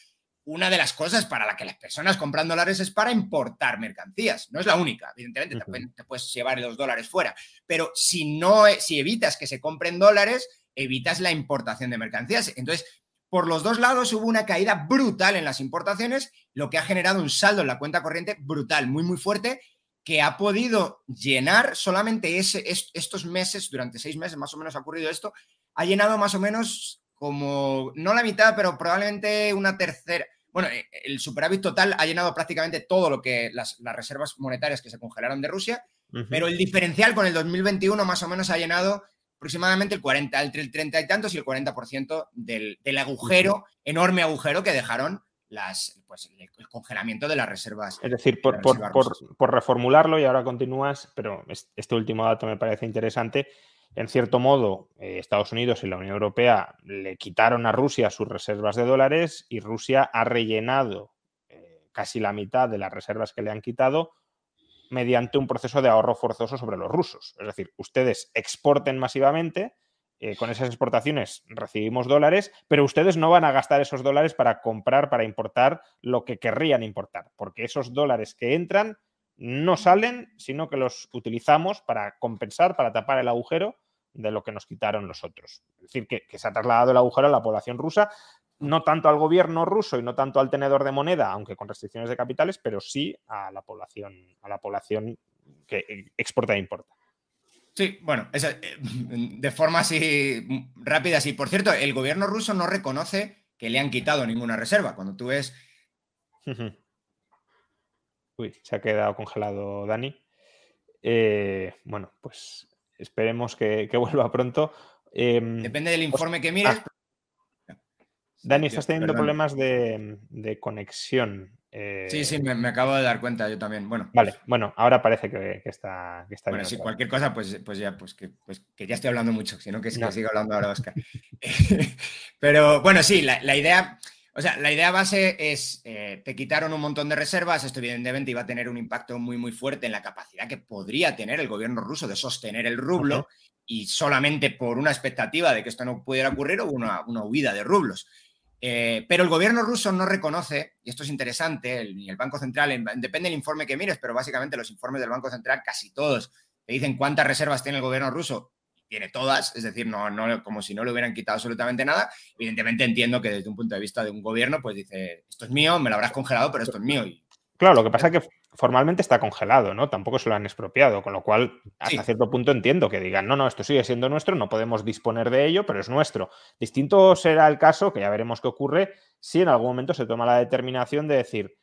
una de las cosas para la que las personas compran dólares es para importar mercancías. No es la única, evidentemente, te, puedes llevar los dólares fuera, pero si no, e, si evitas que se compren dólares, evitas la importación de mercancías. Entonces, por los dos lados hubo una caída brutal en las importaciones, lo que ha generado un saldo en la cuenta corriente brutal, muy, muy fuerte, que ha podido llenar solamente ese, estos meses, durante seis meses más o menos ha ocurrido esto, ha llenado más o menos como, no la mitad, pero probablemente una tercera, bueno, eh, el superávit total ha llenado prácticamente todo lo que las, reservas monetarias que se congelaron de Rusia, pero el diferencial con el 2021 más o menos ha llenado aproximadamente el 40, entre el 30 y tantos y el 40% del, del agujero, enorme agujero que dejaron las, pues, el, congelamiento de las reservas. Es decir, por, por, reformularlo, y ahora continúas, pero este último dato me parece interesante, en cierto modo, eh, Estados Unidos y la Unión Europea le quitaron a Rusia sus reservas de dólares y Rusia ha rellenado eh, casi la mitad de las reservas que le han quitado mediante un proceso de ahorro forzoso sobre los rusos. Es decir, ustedes exporten masivamente, eh, con esas exportaciones recibimos dólares, pero ustedes no van a gastar esos dólares para comprar, para importar lo que querrían importar, porque esos dólares que entran no salen, sino que los utilizamos para compensar, para tapar el agujero de lo que nos quitaron los otros. Es decir, que, se ha trasladado el agujero a la población rusa, no tanto al gobierno ruso y no tanto al tenedor de moneda, aunque con restricciones de capitales, pero sí a la población, a la población que exporta e importa. Sí, bueno, eh, de forma así rápida, sí. Por cierto, el gobierno ruso no reconoce que le han quitado ninguna reserva. Cuando tú ves. Uy, se ha quedado congelado Dani. Eh, bueno, pues Esperemos que, vuelva pronto. Em, Depende del informe que mires. Ah. Dani, estás teniendo problemas de, conexión. Eh, sí, sí, me, acabo de dar cuenta yo también. Bueno. Vale, bueno, ahora parece que, está, que está bueno, si cualquier cosa, pues, pues ya, pues que, pues que ya estoy hablando mucho, sino que, no. que siga hablando ahora Oscar. Pero bueno, sí, la idea, o sea, la idea base es, eh, te quitaron un montón de reservas, esto evidentemente iba a tener un impacto muy, muy fuerte en la capacidad que podría tener el gobierno ruso de sostener el rublo, y solamente por una expectativa de que esto no pudiera ocurrir hubo una, una huida de rublos. Eh, pero el gobierno ruso no reconoce, y esto es interesante, ni el, Banco Central, depende del informe que mires, pero básicamente los informes del Banco Central, casi todos, te dicen cuántas reservas tiene el gobierno ruso. Tiene todas, es decir, no, no, como si no le hubieran quitado absolutamente nada. Evidentemente entiendo que desde un punto de vista de un gobierno, pues dice, esto es mío, me lo habrás congelado, pero esto es mío. Y Claro, lo que pasa es que formalmente está congelado, ¿no? Tampoco se lo han expropiado, con lo cual hasta cierto punto entiendo que digan, no, no, esto sigue siendo nuestro, no podemos disponer de ello, pero es nuestro. Distinto será el caso, que ya veremos qué ocurre, si en algún momento se toma la determinación de decir,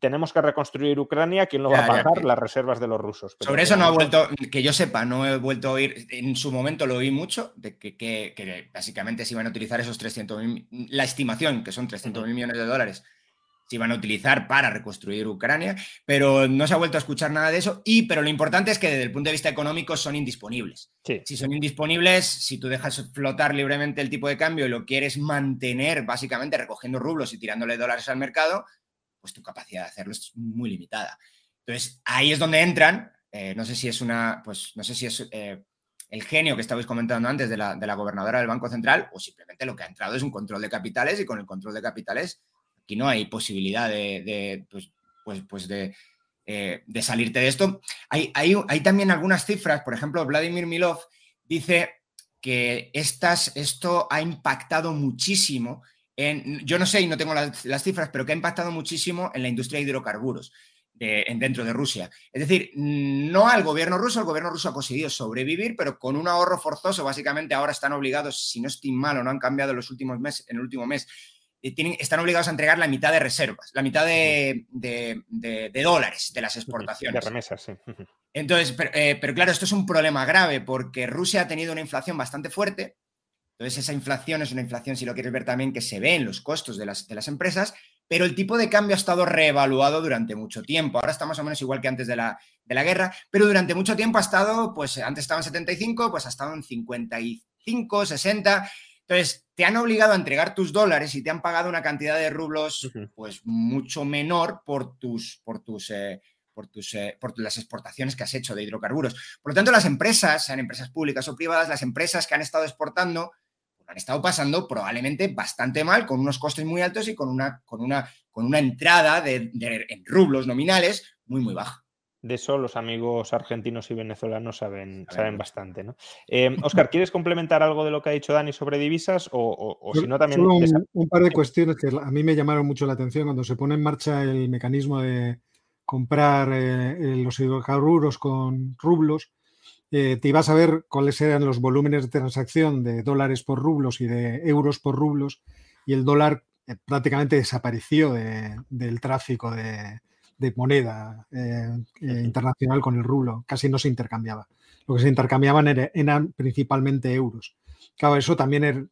tenemos que reconstruir Ucrania, ¿quién lo va a pagar? Las reservas de los rusos. Sobre eso no ha vuelto, que yo sepa, no he vuelto a oír, en su momento lo oí mucho, de que, básicamente se iban a utilizar esos 300.000, la estimación, que son 300 mil millones de dólares, se iban a utilizar para reconstruir Ucrania, pero no se ha vuelto a escuchar nada de eso. Y, pero lo importante es que desde el punto de vista económico son indisponibles. Si son indisponibles, si tú dejas flotar libremente el tipo de cambio y lo quieres mantener básicamente recogiendo rublos y tirándole dólares al mercado, pues tu capacidad de hacerlo es muy limitada. Entonces, ahí es donde entran, eh, no sé si es una, pues no sé si es eh, el genio que estabais comentando antes de la, de la gobernadora del Banco Central o simplemente lo que ha entrado es un control de capitales y con el control de capitales Aquí no hay posibilidad de, pues, pues, pues eh, de, salirte de esto. Hay, hay, también algunas cifras, por ejemplo, Vladimir Milov dice que estas, esto ha impactado muchísimo en, yo no sé y no tengo las, cifras, pero que ha impactado muchísimo en la industria de hidrocarburos dentro de Rusia. Es decir, no al gobierno ruso, el gobierno ruso ha conseguido sobrevivir, pero con un ahorro forzoso, básicamente ahora están obligados, si no estoy mal o no han cambiado en los últimos meses, en el último mes, eh, están obligados a entregar la mitad de reservas, la mitad de, dólares de las exportaciones. De remesas, sí. Entonces, eh, pero, claro, esto es un problema grave porque Rusia ha tenido una inflación bastante fuerte. Entonces, esa inflación es una inflación, si lo quieres ver también, que se ve en los costos de las, de las empresas, pero el tipo de cambio ha estado reevaluado durante mucho tiempo. Ahora está más o menos igual que antes de la, de la guerra, pero durante mucho tiempo ha estado, pues antes estaba en 75, pues ha estado en 55, 60. Entonces, te han obligado a entregar tus dólares y te han pagado una cantidad de rublos pues mucho menor por tus, por tus, eh, por, tus eh, por las exportaciones que has hecho de hidrocarburos. Por lo tanto, las empresas, sean empresas públicas o privadas, las empresas que han estado exportando han estado pasando probablemente bastante mal, con unos costes muy altos y con una, con una, con una entrada de, en rublos nominales muy, muy baja. De eso los amigos argentinos y venezolanos saben, saben bastante. ¿no? Oscar, em, ¿quieres complementar algo de lo que ha dicho Dani sobre divisas? O, si no, también. un, par de cuestiones que a mí me llamaron mucho la atención cuando se pone en marcha el mecanismo de comprar eh, los hidrocarburos con rublos. Eh, te ibas a ver cuáles eran los volúmenes de transacción de dólares por rublos y de euros por rublos, y el dólar eh, prácticamente desapareció del tráfico de, de moneda eh, eh, internacional con el rublo, casi no se intercambiaba. Lo que se intercambiaban eran principalmente euros. Claro, eso también er,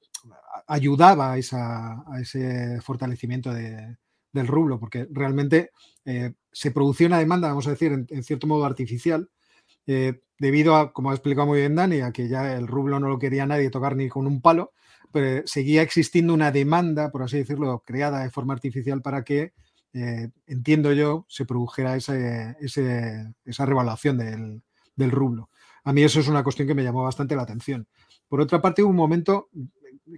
ayudaba a, ese fortalecimiento del rublo, porque realmente eh, se producía una demanda, vamos a decir, en, cierto modo artificial, debido a, como ha explicado muy bien Dani, a que ya el rublo no lo quería nadie tocar ni con un palo, pero seguía existiendo una demanda, por así decirlo, creada de forma artificial para que eh, entiendo yo, se produjera esa revaluación del, rublo. A mí eso es una cuestión que me llamó bastante la atención. Por otra parte, hubo un momento,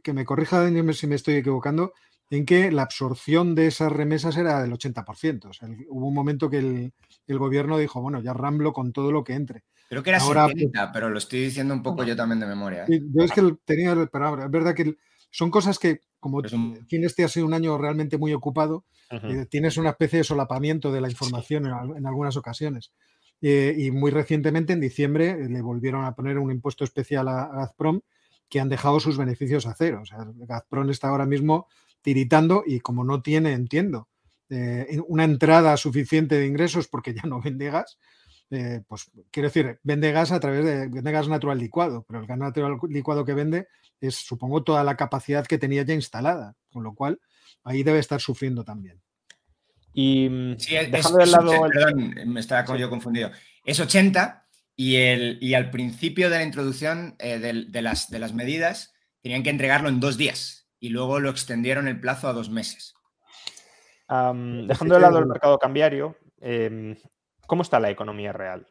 que me corrija si me estoy equivocando, en que la absorción de esas remesas era del 80%. hubo un momento que el, gobierno dijo, bueno, ya ramblo con todo lo que entre. Creo que era Ahora, 70, pero lo estoy diciendo un poco yo también de memoria. ¿eh? Yo es que tenía palabra. Es verdad que son cosas que, como tienes este ha sido un año realmente muy ocupado, eh, tienes una especie de solapamiento de la información en, algunas ocasiones. Eh, y muy recientemente, en diciembre, le volvieron a poner un impuesto especial a, Gazprom que han dejado sus beneficios a cero. O sea, Gazprom está ahora mismo tiritando y como no tiene, entiendo, una entrada suficiente de ingresos porque ya no vende gas, pues quiero decir, vende gas a través de vende gas natural licuado, pero el gas natural licuado que vende es, supongo, toda la capacidad que tenía ya instalada, con lo cual ahí debe estar sufriendo también. Y mm, dejando de lado. Perdón, me estaba yo confundido. Es 80 y, el, y al principio de la introducción eh, de, las, de las medidas tenían que entregarlo en dos días y luego lo extendieron el plazo a dos meses. dejando de lado el mercado cambiario, em, ¿cómo está la economía real?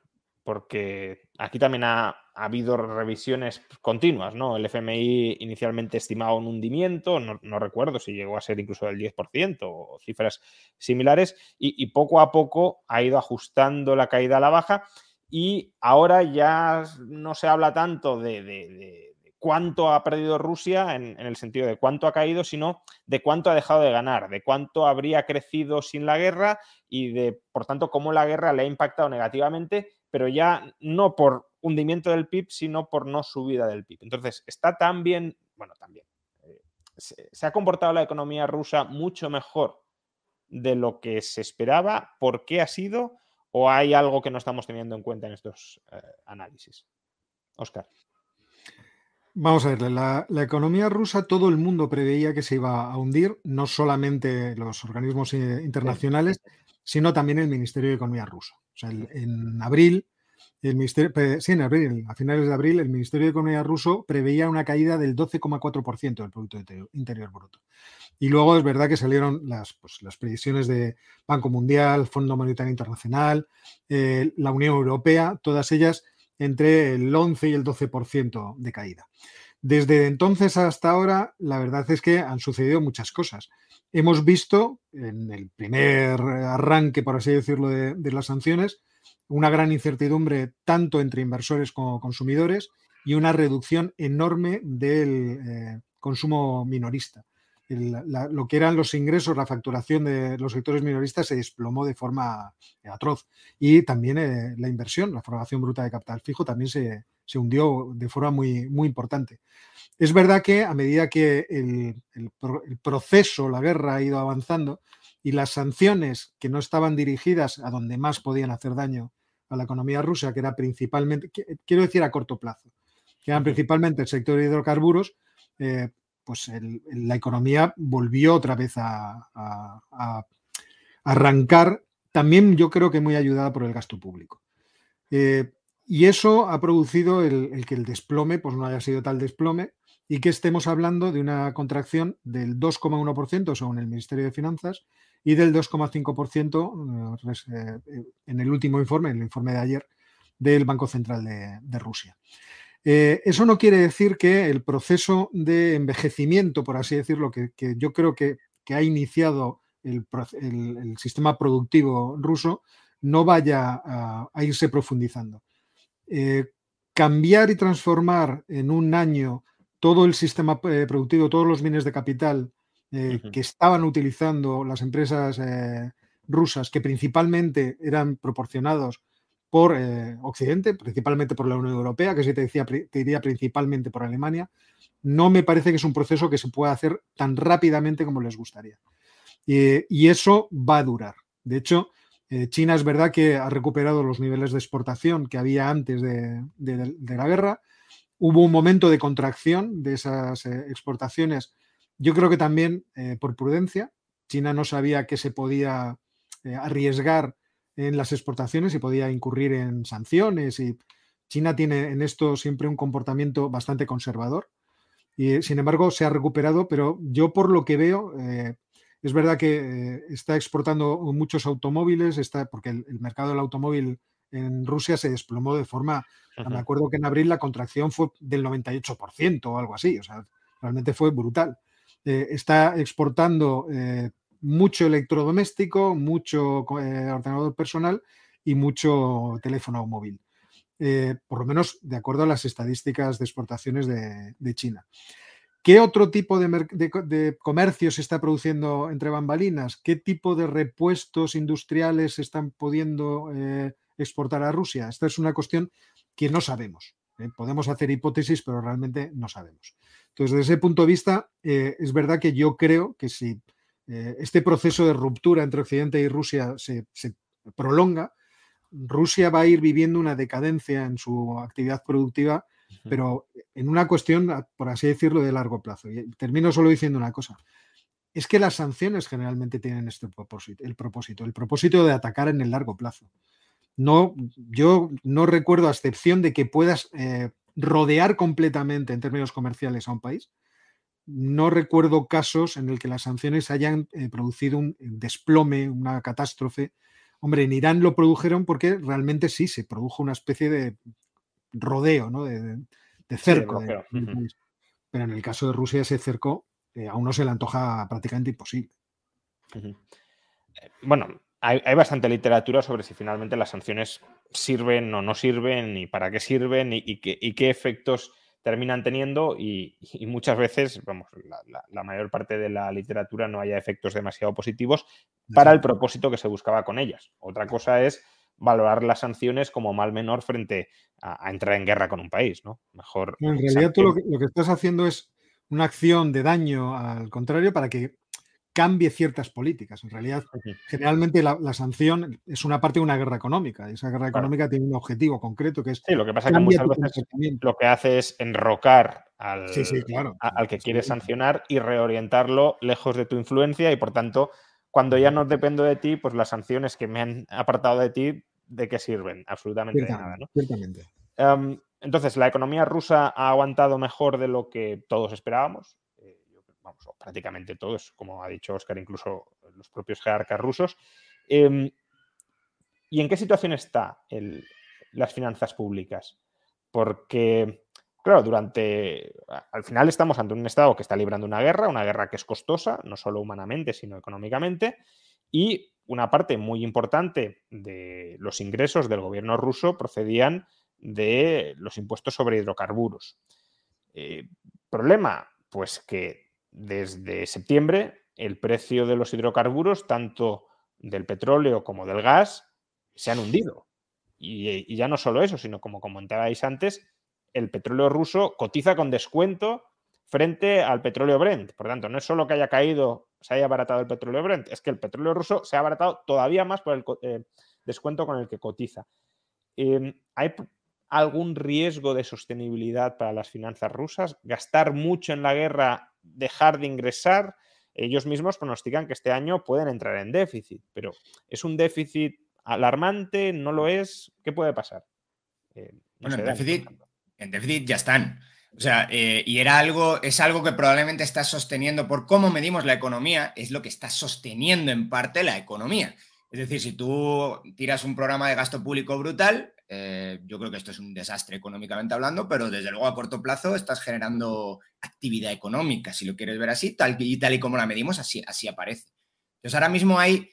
porque aquí también ha, habido revisiones continuas, ¿no? El FMI inicialmente estimaba un hundimiento, no, recuerdo si llegó a ser incluso del 10% o cifras similares, y, poco a poco ha ido ajustando la caída a la baja y ahora ya no se habla tanto de, cuánto ha perdido Rusia en, el sentido de cuánto ha caído, sino de cuánto ha dejado de ganar, de cuánto habría crecido sin la guerra y de, por tanto, cómo la guerra le ha impactado negativamente, pero ya no por hundimiento del PIB, sino por no subida del PIB. Entonces, está tan bien, bueno, también, eh, se, ha comportado la economía rusa mucho mejor de lo que se esperaba. ¿Por qué ha sido? ¿O hay algo que no estamos teniendo en cuenta en estos eh, análisis? Oscar. Vamos a ver, la, economía rusa todo el mundo preveía que se iba a hundir, no solamente los organismos eh, internacionales, sino también el Ministerio de Economía ruso. O sea, en abril el Ministerio, sí, en abril, a finales de abril, el Ministerio de Economía ruso preveía una caída del 12,4% del Producto Interior Bruto. Y luego es verdad que salieron las, pues, las previsiones de Banco Mundial, Fondo Monetario Internacional, eh, la Unión Europea, todas ellas entre el 11 y el 12% de caída. Desde entonces hasta ahora, la verdad es que han sucedido muchas cosas. Hemos visto en el primer arranque, por así decirlo, de las sanciones, una gran incertidumbre tanto entre inversores como consumidores y una reducción enorme del eh, consumo minorista. Lo que eran los ingresos, la facturación de los sectores minoristas se desplomó de forma atroz. Y también eh, la inversión, la formación bruta de capital fijo, también se, hundió de forma muy, muy importante. Es verdad que a medida que el, el proceso, la guerra ha ido avanzando y las sanciones que no estaban dirigidas a donde más podían hacer daño a la economía rusa, que era principalmente, quiero decir a corto plazo, que eran principalmente el sector de hidrocarburos, eh, pues la economía volvió otra vez a, arrancar, también yo creo que muy ayudada por el gasto público. Eh, y eso ha producido el, que el desplome pues no haya sido tal desplome y que estemos hablando de una contracción del 2,1% según el Ministerio de Finanzas y del 2,5% eh, eh, en el último informe, en el informe de ayer del Banco Central de, Rusia. Eh, eso no quiere decir que el proceso de envejecimiento, por así decirlo, que, yo creo que, ha iniciado el, sistema productivo ruso, no vaya a, irse profundizando. cambiar y transformar en un año todo el sistema productivo, todos los bienes de capital eh, que estaban utilizando las empresas eh, rusas, que principalmente eran proporcionados por eh, Occidente, principalmente por la Unión Europea, que si te decía, te diría principalmente por Alemania, no me parece que es un proceso que se pueda hacer tan rápidamente como les gustaría. y eso va a durar. De hecho, China es verdad que ha recuperado los niveles de exportación que había antes de, la guerra. Hubo un momento de contracción de esas exportaciones yo creo que también eh, por prudencia, China no sabía que se podía eh, arriesgar en las exportaciones y podía incurrir en sanciones y China tiene en esto siempre un comportamiento bastante conservador y sin embargo se ha recuperado, pero yo por lo que veo eh, es verdad que está exportando muchos automóviles, está, porque el, mercado del automóvil en Rusia se desplomó de forma, me acuerdo que en abril la contracción fue del 98% o algo así, o sea, realmente fue brutal. Eh, está exportando eh, mucho electrodoméstico, mucho eh, ordenador personal y mucho teléfono móvil. por lo menos de acuerdo a las estadísticas de exportaciones de, China. ¿Qué otro tipo de, comercio se está produciendo entre bambalinas? ¿Qué tipo de repuestos industriales se están pudiendo exportar a Rusia? Esta es una cuestión que no sabemos. Podemos hacer hipótesis, pero realmente no sabemos. Entonces, desde ese punto de vista, eh, es verdad que yo creo que si eh, este proceso de ruptura entre Occidente y Rusia se, prolonga, Rusia va a ir viviendo una decadencia en su actividad productiva, pero en una cuestión, por así decirlo, de largo plazo. Y termino solo diciendo una cosa. Es que las sanciones generalmente tienen este propósito, el propósito, el propósito de atacar en el largo plazo. No, yo no recuerdo, a excepción de que puedas eh, rodear completamente en términos comerciales a un país. No recuerdo casos en el que las sanciones hayan eh, producido un desplome, una catástrofe Hombre, en Irán lo produjeron porque realmente sí, se produjo una especie de rodeo, ¿no? De, cerco. Pero en el caso de Rusia ese cerco eh, a uno se le antoja prácticamente imposible. Eh, bueno, hay, bastante literatura sobre si finalmente las sanciones sirven o no sirven y para qué sirven y, qué, efectos terminan teniendo y, muchas veces, vamos, la, mayor parte de la literatura no haya efectos demasiado positivos para el propósito que se buscaba con ellas. Otra cosa es valorar las sanciones como mal menor frente a, entrar en guerra con un país, ¿no? Mejor. en realidad tú lo que, estás haciendo es una acción de daño al contrario para que cambie ciertas políticas. En realidad, generalmente la, sanción es una parte de una guerra económica. Y esa guerra económica tiene un objetivo concreto que es. Sí, lo que pasa es que muchas veces lo que hace es enrocar al, al que quiere sancionar y reorientarlo lejos de tu influencia y por tanto, cuando ya no dependo de ti, pues las sanciones que me han apartado de ti, ¿de qué sirven? Absolutamente de nada. ¿no? Ciertamente. Em, entonces, la economía rusa ha aguantado mejor de lo que todos esperábamos. Prácticamente todos, como ha dicho Oscar, incluso los propios jerarcas rusos. Em, ¿Y en qué situación está las finanzas públicas? Porque, claro, durante. Al final estamos ante un Estado que está librando una guerra, una guerra que es costosa, no solo humanamente, sino económicamente, y una parte muy importante de los ingresos del gobierno ruso procedían de los impuestos sobre hidrocarburos. Eh, problema, pues que desde septiembre el precio de los hidrocarburos, tanto del petróleo como del gas, se han hundido. Y, ya no solo eso, sino como comentabais antes, el petróleo ruso cotiza con descuento frente al petróleo Brent. Por tanto, no es solo que haya caído, se haya abaratado el petróleo Brent, es que el petróleo ruso se ha abaratado todavía más por el eh, descuento con el que cotiza. Em, hay algún riesgo de sostenibilidad para las finanzas rusas? ¿Gastar mucho en la guerra, dejar de ingresar? Ellos mismos pronostican que este año pueden entrar en déficit, pero ¿es un déficit alarmante? ¿No lo es? ¿Qué puede pasar? Eh, bueno, en, déficit, ya están. O sea, eh, y era algo, es algo que probablemente está sosteniendo por cómo medimos la economía, es lo que está sosteniendo en parte la economía. Es decir, si tú tiras un programa de gasto público brutal, eh, yo creo que esto es un desastre económicamente hablando, pero desde luego a corto plazo estás generando actividad económica, si lo quieres ver así, tal y, tal y como la medimos, así, así aparece. Entonces ahora mismo hay,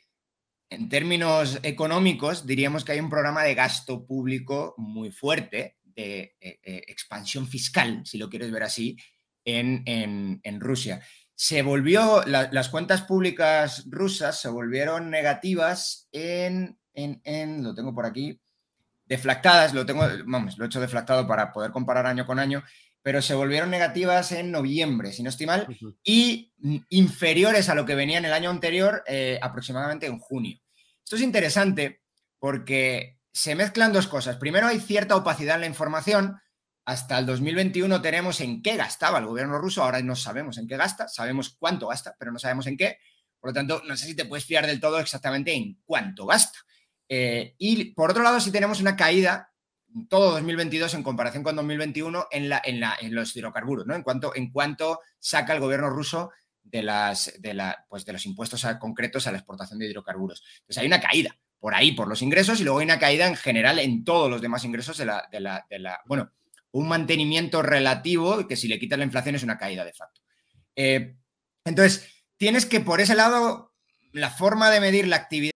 en términos económicos, diríamos que hay un programa de gasto público muy fuerte, de eh, eh, expansión fiscal, si lo quieres ver así, en, Rusia. Se volvió, las cuentas públicas rusas se volvieron negativas en, en, lo tengo por aquí, deflactadas, lo tengo, vamos, lo he hecho deflactado para poder comparar año con año, pero se volvieron negativas en noviembre, si no estoy mal, y inferiores a lo que venía en el año anterior, eh, aproximadamente en junio. Esto es interesante porque se mezclan dos cosas. Primero, hay cierta opacidad en la información. Hasta el 2021 tenemos en qué gastaba el gobierno ruso, ahora no sabemos en qué gasta, sabemos cuánto gasta, pero no sabemos en qué. Por lo tanto, no sé si te puedes fiar del todo exactamente en cuánto gasta. Eh, y por otro lado, si tenemos una caída todo 2022 en comparación con 2021 en, la, en, la, en los hidrocarburos, ¿no? En cuanto, en cuanto saca el gobierno ruso de, las, de, la, pues de los impuestos concretos a la exportación de hidrocarburos. Entonces hay una caída por ahí, por los ingresos, y luego hay una caída en general en todos los demás ingresos de la, de la bueno, un mantenimiento relativo que si le quitas la inflación es una caída de facto. Eh, entonces, tienes que por ese lado, la forma de medir la actividad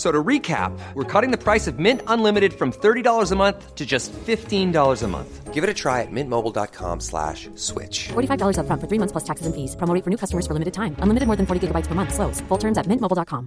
So to recap, we're cutting the price of Mint Unlimited from $30 a month to just $15 a month. Give it a try at mintmobile.com slash switch. $45 up front for three months plus taxes and fees. Promoting for new customers for limited time. Unlimited more than 40 gigabytes per month. Slows. Full terms at mintmobile.com.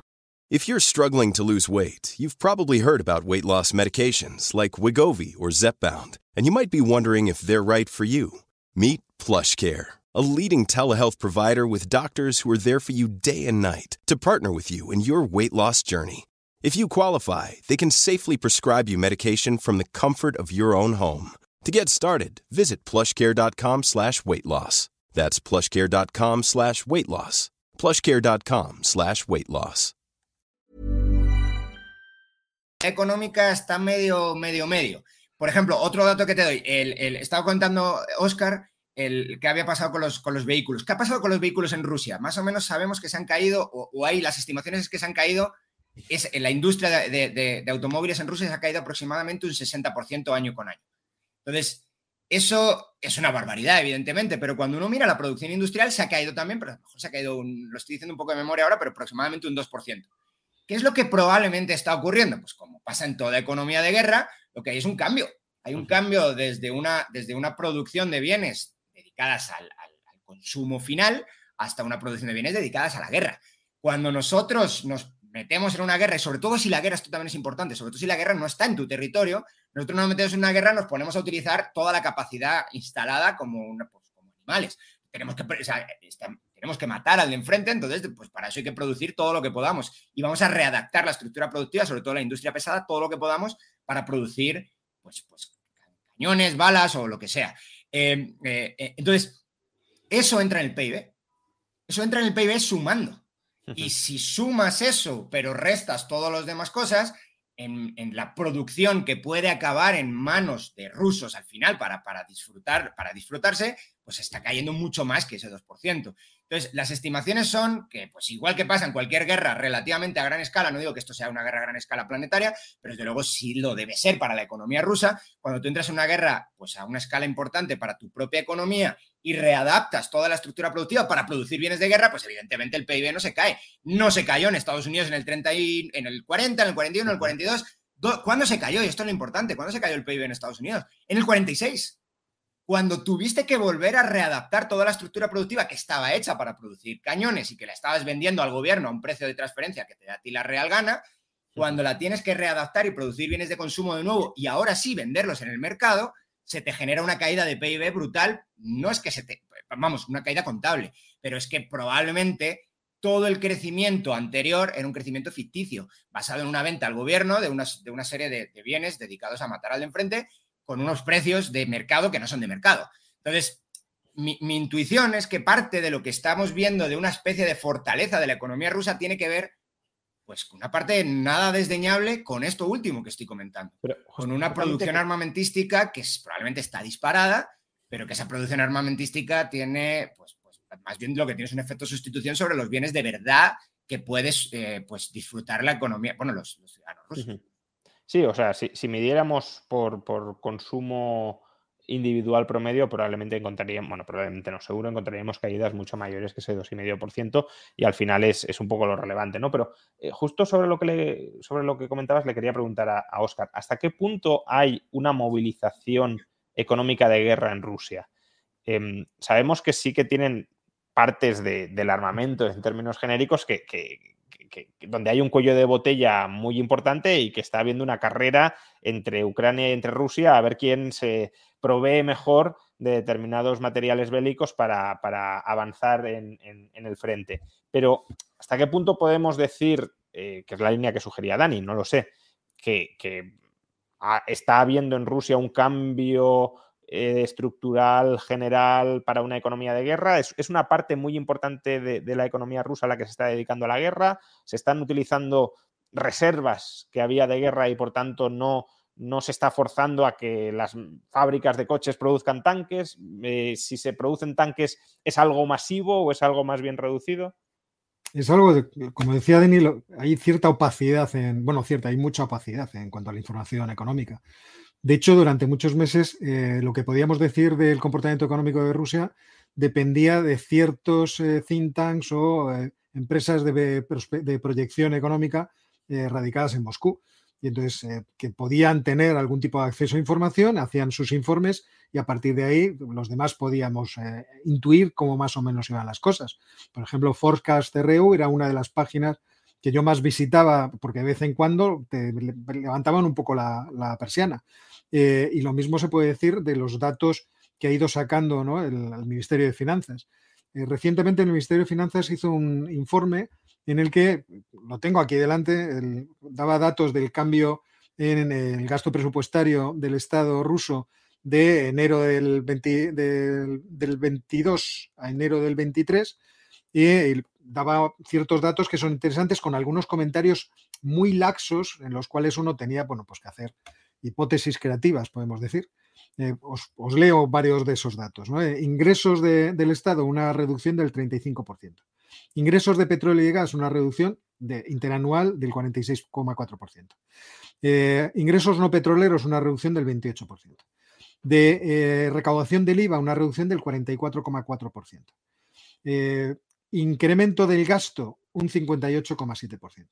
If you're struggling to lose weight, you've probably heard about weight loss medications like Wigovi or Zepbound, and you might be wondering if they're right for you. Meet Plush Care, a leading telehealth provider with doctors who are there for you day and night to partner with you in your weight loss journey. If you qualify, they can safely prescribe you medication from the comfort of your own home. To get started, visit plushcare.com slash weight loss. That's plushcare.com slash weight loss. plushcare.com slash weight loss. Económica está medio, medio, medio. Por ejemplo, otro dato que te doy, el, el estaba contando Oscar el que había pasado con los, con los vehículos. ¿Qué ha pasado con los vehículos en Rusia? Más o menos sabemos que se han caído, o, o hay las estimaciones es que se han caído, es, en la industria de, de, de, automóviles en Rusia se ha caído aproximadamente un 60% año con año. Entonces, eso es una barbaridad, evidentemente, pero cuando uno mira la producción industrial se ha caído también, pero a lo mejor se ha caído, un, lo estoy diciendo un poco de memoria ahora, pero aproximadamente un 2%. ¿Qué es lo que probablemente está ocurriendo? Pues como pasa en toda economía de guerra, lo que hay es un cambio. Hay un cambio desde una, desde una producción de bienes dedicadas al, al, al consumo final hasta una producción de bienes dedicadas a la guerra. Cuando nosotros nos metemos en una guerra, y sobre todo si la guerra, esto también es importante, sobre todo si la guerra no está en tu territorio, nosotros nos metemos en una guerra, nos ponemos a utilizar toda la capacidad instalada como, una, pues, como animales. Tenemos que, tenemos que matar al de enfrente, entonces, pues para eso hay que producir todo lo que podamos. Y vamos a readaptar la estructura productiva, sobre todo la industria pesada, todo lo que podamos para producir, pues, pues cañones, balas o lo que sea. Eh, eh, entonces, eso entra en el PIB. Eso entra en el PIB sumando. Y si sumas eso, pero restas todas las demás cosas, en, la producción que puede acabar en manos de rusos al final para, para, disfrutar, para disfrutarse, pues está cayendo mucho más que ese 2%. Entonces, las estimaciones son que, pues igual que pasa en cualquier guerra relativamente a gran escala, no digo que esto sea una guerra a gran escala planetaria, pero desde luego sí lo debe ser para la economía rusa. Cuando tú entras en una guerra, pues a una escala importante para tu propia economía y readaptas toda la estructura productiva para producir bienes de guerra, pues evidentemente el PIB no se cae. No se cayó en Estados Unidos en el 30 y, en el 40, en el 41, en el 42. ¿Cuándo se cayó? Y esto es lo importante. ¿Cuándo se cayó el PIB en Estados Unidos? En el 46 cuando tuviste que volver a readaptar toda la estructura productiva que estaba hecha para producir cañones y que la estabas vendiendo al gobierno a un precio de transferencia que te da a ti la real gana, cuando la tienes que readaptar y producir bienes de consumo de nuevo y ahora sí venderlos en el mercado, se te genera una caída de PIB brutal. No es que se te, vamos, una caída contable, pero es que probablemente todo el crecimiento anterior era un crecimiento ficticio, basado en una venta al gobierno de una, de una serie de, de bienes dedicados a matar al de enfrente con unos precios de mercado que no son de mercado. Entonces, mi, mi, intuición es que parte de lo que estamos viendo de una especie de fortaleza de la economía rusa tiene que ver, pues, con una parte nada desdeñable con esto último que estoy comentando. Pero, con una producción armamentística que es, probablemente está disparada, pero que esa producción armamentística tiene, pues, pues, más bien lo que tiene es un efecto de sustitución sobre los bienes de verdad que puedes, eh, pues, disfrutar la economía, bueno, los, los ciudadanos rusos. Uh -huh. Sí, o sea, si, midiéramos por, por, consumo individual promedio, probablemente encontraríamos, bueno, probablemente no, seguro encontraríamos caídas mucho mayores que ese 2,5% y al final es, es, un poco lo relevante, ¿no? Pero eh, justo sobre lo, que sobre lo que comentabas le quería preguntar a, a Oscar, ¿hasta qué punto hay una movilización económica de guerra en Rusia? Eh, sabemos que sí que tienen partes de, del armamento en términos genéricos que, que, donde hay un cuello de botella muy importante y que está habiendo una carrera entre Ucrania y entre Rusia a ver quién se provee mejor de determinados materiales bélicos para, para avanzar en, en, el frente. Pero, ¿hasta qué punto podemos decir, eh, que es la línea que sugería Dani, no lo sé, que, que está habiendo en Rusia un cambio eh, estructural general para una economía de guerra. Es, es una parte muy importante de, la economía rusa a la que se está dedicando a la guerra. Se están utilizando reservas que había de guerra y por tanto no, no se está forzando a que las fábricas de coches produzcan tanques. Eh, si se producen tanques, ¿es algo masivo o es algo más bien reducido? Es algo, como decía Denis, hay cierta opacidad en, bueno, cierta, hay mucha opacidad en cuanto a la información económica. De hecho, durante muchos meses eh, lo que podíamos decir del comportamiento económico de Rusia dependía de ciertos eh, think tanks o eh, empresas de, proyección económica radicadas en Moscú. Y entonces, que podían tener algún tipo de acceso a información, hacían sus informes y a partir de ahí los demás podíamos intuir cómo más o menos iban las cosas. Por ejemplo, Forecast RU era una de las páginas que yo más visitaba porque de vez en cuando te levantaban un poco la persiana. Eh, y lo mismo se puede decir de los datos que ha ido sacando el, Ministerio de Finanzas. Eh, recientemente el Ministerio de Finanzas hizo un informe en el que, lo tengo aquí delante, el, daba datos del cambio en el gasto presupuestario del Estado ruso de enero del, 20, del, del 22 a enero del 23 y daba ciertos datos que son interesantes con algunos comentarios muy laxos en los cuales uno tenía, bueno, pues que hacer hipótesis creativas, podemos decir. Eh, os, leo varios de esos datos. Eh, ingresos del Estado, una reducción del 35%. Ingresos de petróleo y gas, una reducción interanual del 46,4%. Eh, ingresos no petroleros, una reducción del 28%. De recaudación del IVA, una reducción del 44,4%. incremento del gasto, un 58,7%.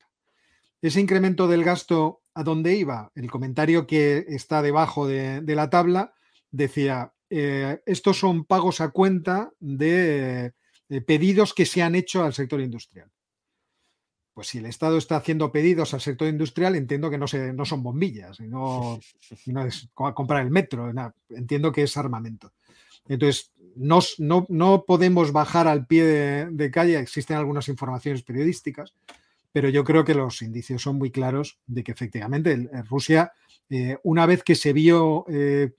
Ese incremento del gasto, ¿a dónde iba? El comentario que está debajo de, la tabla decía, eh, estos son pagos a cuenta de, pedidos que se han hecho al sector industrial. Pues si el Estado está haciendo pedidos al sector industrial, entiendo que no, no son bombillas, no, es comprar el metro, entiendo que es armamento. Entonces, no, no, podemos bajar al pie de, calle, existen algunas informaciones periodísticas, pero yo creo que los indicios son muy claros de que efectivamente Rusia, eh, una vez que se vio eh,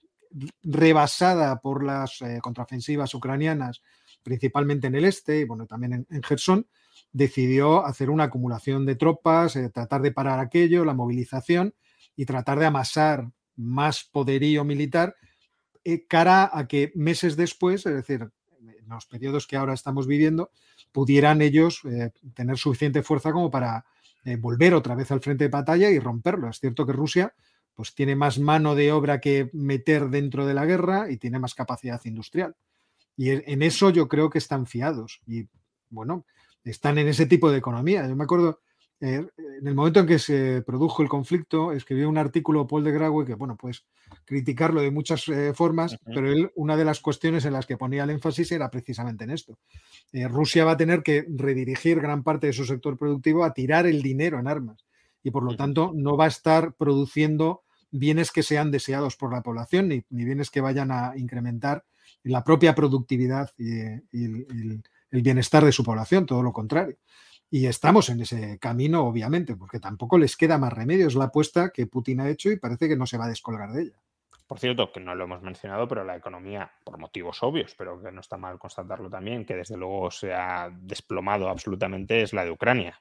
rebasada por las eh, contraofensivas ucranianas, principalmente en el este y bueno, también en, en Gerson, decidió hacer una acumulación de tropas, tratar de parar aquello, la movilización y tratar de amasar más poderío militar cara a que meses después, es decir, en los periodos que ahora estamos viviendo, pudieran ellos eh, tener suficiente fuerza como para eh, volver otra vez al frente de batalla y romperlo. Es cierto que Rusia pues, tiene más mano de obra que meter dentro de la guerra y tiene más capacidad industrial. Y en eso yo creo que están fiados y, bueno, están en ese tipo de economía. Yo me acuerdo, eh, en el momento en que se produjo el conflicto, escribió un artículo Paul de Graue que, bueno, pues criticarlo de muchas eh, formas, pero él, una de las cuestiones en las que ponía el énfasis era precisamente en esto. Eh, Rusia va a tener que redirigir gran parte de su sector productivo a tirar el dinero en armas y, por lo tanto, no va a estar produciendo bienes que sean deseados por la población ni, bienes que vayan a incrementar la propia productividad y, el bienestar de su población, todo lo contrario. Y estamos en ese camino, obviamente, porque tampoco les queda más remedio. Es la apuesta que Putin ha hecho y parece que no se va a descolgar de ella. Por cierto, que no lo hemos mencionado, pero la economía, por motivos obvios, pero que no está mal constatarlo también, que desde luego se ha desplomado absolutamente, es la de Ucrania.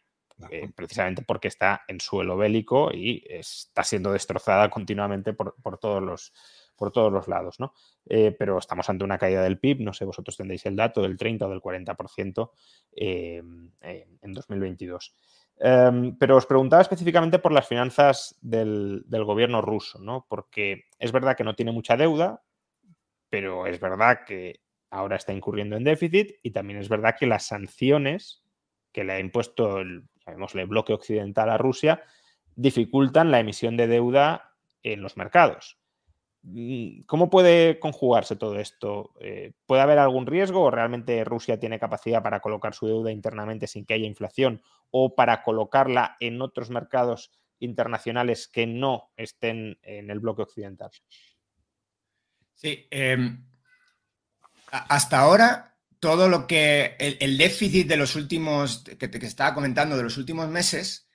Eh, precisamente porque está en suelo bélico y está siendo destrozada continuamente por todos los por todos los lados, ¿no? Eh, pero estamos ante una caída del PIB, no sé, vosotros tendréis el dato del 30 o del 40% em, en 2022. Em, pero os preguntaba específicamente por las finanzas del, gobierno ruso, ¿no? Porque es verdad que no tiene mucha deuda, pero es verdad que ahora está incurriendo en déficit y también es verdad que las sanciones que le ha impuesto el, el bloque occidental a Rusia dificultan la emisión de deuda en los mercados. Mm, ¿Cómo puede conjugarse todo esto? Eh, ¿Puede haber algún riesgo o realmente Rusia tiene capacidad para colocar su deuda internamente sin que haya inflación o para colocarla en otros mercados internacionales que no estén en el bloque occidental? Sí, em, hasta ahora todo lo que el, déficit de los últimos, que, que estaba comentando, de los últimos meses,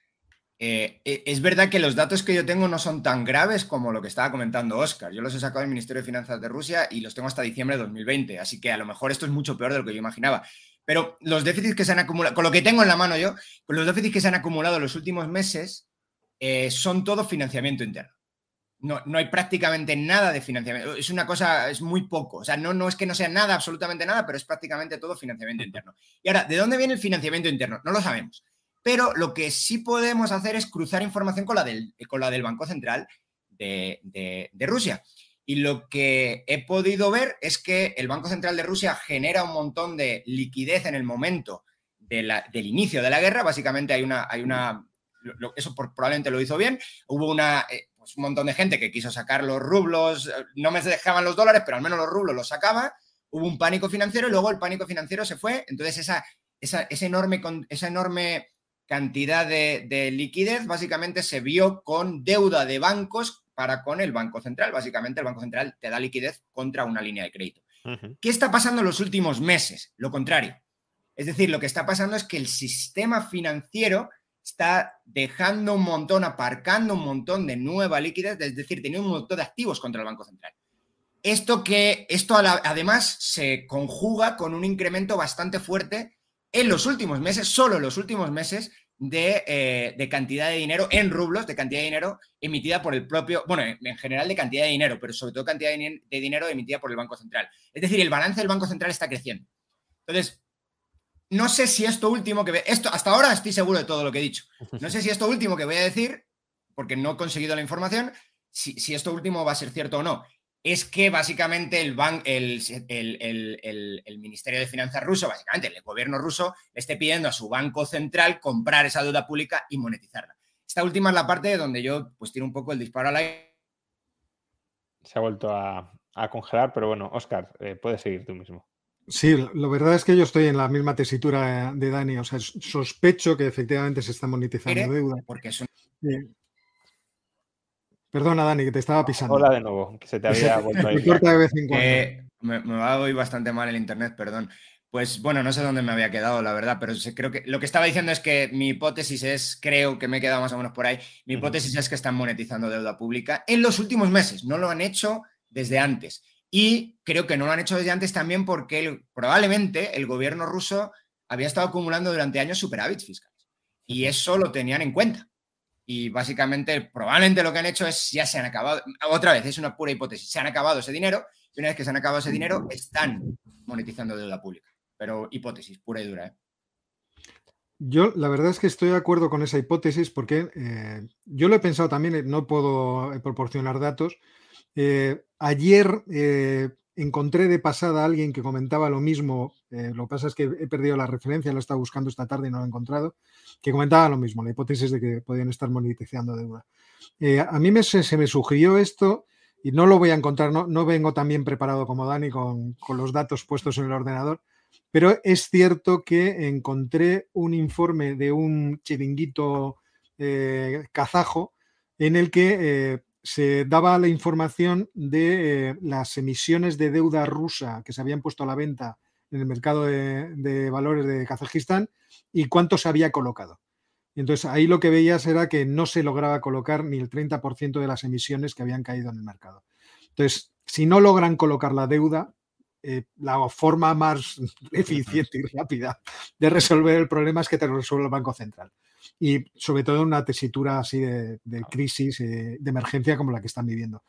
eh, e, es verdad que los datos que yo tengo no son tan graves como lo que estaba comentando Oscar. Yo los he sacado del Ministerio de Finanzas de Rusia y los tengo hasta diciembre de 2020, así que a lo mejor esto es mucho peor de lo que yo imaginaba. Pero los déficits que se han acumulado, con lo que tengo en la mano yo, con los déficits que se han acumulado en los últimos meses, eh, son todo financiamiento interno. No, no, hay prácticamente nada de financiamiento. Es una cosa, es muy poco. O sea, no, no es que no sea nada, absolutamente nada, pero es prácticamente todo financiamiento interno. Y ahora, ¿de dónde viene el financiamiento interno? No lo sabemos. Pero lo que sí podemos hacer es cruzar información con la del, con la del Banco Central de, Rusia. Y lo que he podido ver es que el Banco Central de Rusia genera un montón de liquidez en el momento del inicio de la guerra. Básicamente hay una, hay una eso probablemente lo hizo bien. Hubo una, eh, pues un montón de gente que quiso sacar los rublos, no me dejaban los dólares, pero al menos los rublos los sacaba. Hubo un pánico financiero y luego el pánico financiero se fue. Entonces esa, esa, enorme, esa enorme cantidad de, liquidez básicamente se vio con deuda de bancos para con el Banco Central. Básicamente el Banco Central te da liquidez contra una línea de crédito. ¿Qué está pasando en los últimos meses? Lo contrario. Es decir, lo que está pasando es que el sistema financiero está dejando un montón, aparcando un montón de nueva liquidez, es decir, teniendo un montón de activos contra el Banco Central. Esto que esto además se conjuga con un incremento bastante fuerte en los últimos meses, solo en los últimos meses, de, de, cantidad de dinero en rublos, de cantidad de dinero emitida por el propio, bueno, en general de cantidad de dinero, pero sobre todo cantidad de, de dinero emitida por el Banco Central. Es decir, el balance del Banco Central está creciendo. Entonces, no sé si esto último que... Esto, hasta ahora estoy seguro de todo lo que he dicho. No sé si esto último que voy a decir, porque no he conseguido la información, si, si esto último va a ser cierto o no es que básicamente el, el, el, Ministerio de Finanzas ruso, básicamente el gobierno ruso, le esté pidiendo a su banco central comprar esa deuda pública y monetizarla. Esta última es la parte donde yo pues tiro un poco el disparo al aire. Se ha vuelto a, congelar, pero bueno, Oscar, eh, puedes seguir tú mismo. Sí, la verdad es que yo estoy en la misma tesitura de Dani. O sea, sospecho que efectivamente se está monetizando deuda. Porque es Perdona, Dani, que te estaba pisando. Hola de nuevo, que se te había vuelto a ir. de vez en cuando. Eh, me, va a bastante mal el internet, perdón. Pues bueno, no sé dónde me había quedado, la verdad, pero creo que lo que estaba diciendo es que mi hipótesis es, creo que me he quedado más o menos por ahí, mi hipótesis es que están monetizando deuda pública en los últimos meses, no lo han hecho desde antes. Y creo que no lo han hecho desde antes también porque probablemente el gobierno ruso había estado acumulando durante años superávits fiscales. Y eso lo tenían en cuenta. Y básicamente, probablemente lo que han hecho es, ya se han acabado, otra vez, es una pura hipótesis, se han acabado ese dinero y una vez que se han acabado ese dinero, están monetizando deuda pública. Pero hipótesis, pura y dura. ¿eh? Yo la verdad es que estoy de acuerdo con esa hipótesis porque eh, yo lo he pensado también, eh, no puedo proporcionar datos. ayer encontré de pasada a alguien que comentaba lo mismo, lo que pasa es que he perdido la referencia, lo he estado buscando esta tarde y no lo he encontrado, que comentaba lo mismo, la hipótesis de que podían estar monetizando deuda. Eh, a mí me, se, me sugirió esto y no lo voy a encontrar, no, no vengo tan bien preparado como Dani con, con, los datos puestos en el ordenador, pero es cierto que encontré un informe de un chiringuito eh, kazajo en el que eh, se daba la información de las emisiones de deuda rusa que se habían puesto a la venta en el mercado de, valores de Kazajistán y cuánto se había colocado. entonces ahí lo que veías era que no se lograba colocar ni el 30% de las emisiones que habían caído en el mercado. Entonces, si no logran colocar la deuda, eh, la forma más eficiente y rápida de resolver el problema es que te lo resuelva el Banco Central. Y sobre todo en una tesitura así de, crisis, eh, de emergencia como la que están viviendo.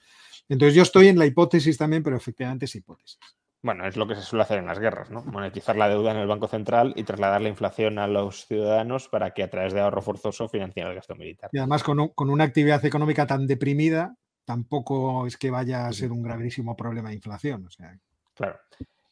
Entonces yo estoy en la hipótesis también, pero efectivamente es hipótesis. Bueno, es lo que se suele hacer en las guerras, ¿no? Monetizar la deuda en el Banco Central y trasladar la inflación a los ciudadanos para que a través de ahorro forzoso financien el gasto militar. Y además con, una actividad económica tan deprimida, tampoco es que vaya a ser un gravísimo problema de inflación. O sea. Claro.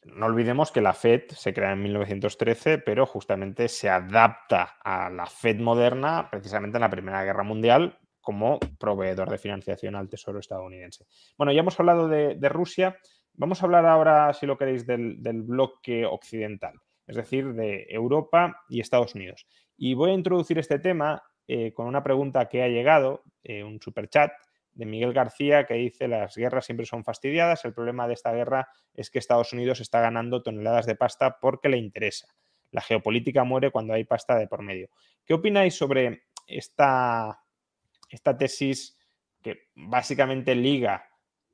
No olvidemos que la Fed se crea en 1913, pero justamente se adapta a la Fed moderna precisamente en la Primera Guerra Mundial como proveedor de financiación al Tesoro estadounidense. Bueno, ya hemos hablado de, de Rusia. Vamos a hablar ahora, si lo queréis, del, bloque occidental, es decir, de Europa y Estados Unidos. Y voy a introducir este tema eh, con una pregunta que ha llegado, eh, un superchat de Miguel García que dice las guerras siempre son fastidiadas, el problema de esta guerra es que Estados Unidos está ganando toneladas de pasta porque le interesa. La geopolítica muere cuando hay pasta de por medio. ¿Qué opináis sobre esta, esta tesis que básicamente liga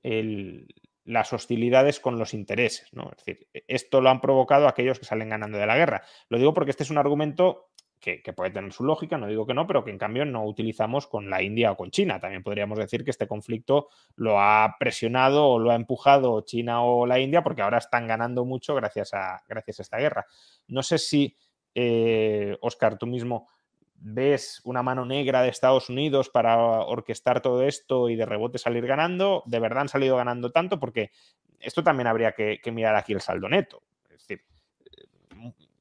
el, las hostilidades con los intereses. ¿no? Es decir, e, esto lo han provocado aquellos que salen ganando de la guerra. Lo digo porque este es un argumento que, puede tener su lógica, no digo que no, pero que en cambio no utilizamos con la India o con China. También podríamos decir que este conflicto lo ha presionado o lo ha empujado China o la India porque ahora están ganando mucho gracias a, gracias a esta guerra. No sé si, Oscar, eh, tú mismo ves una mano negra de Estados Unidos para orquestar todo esto y de rebote salir ganando, de verdad han salido ganando tanto porque esto también habría que, mirar aquí el saldo neto. Es decir,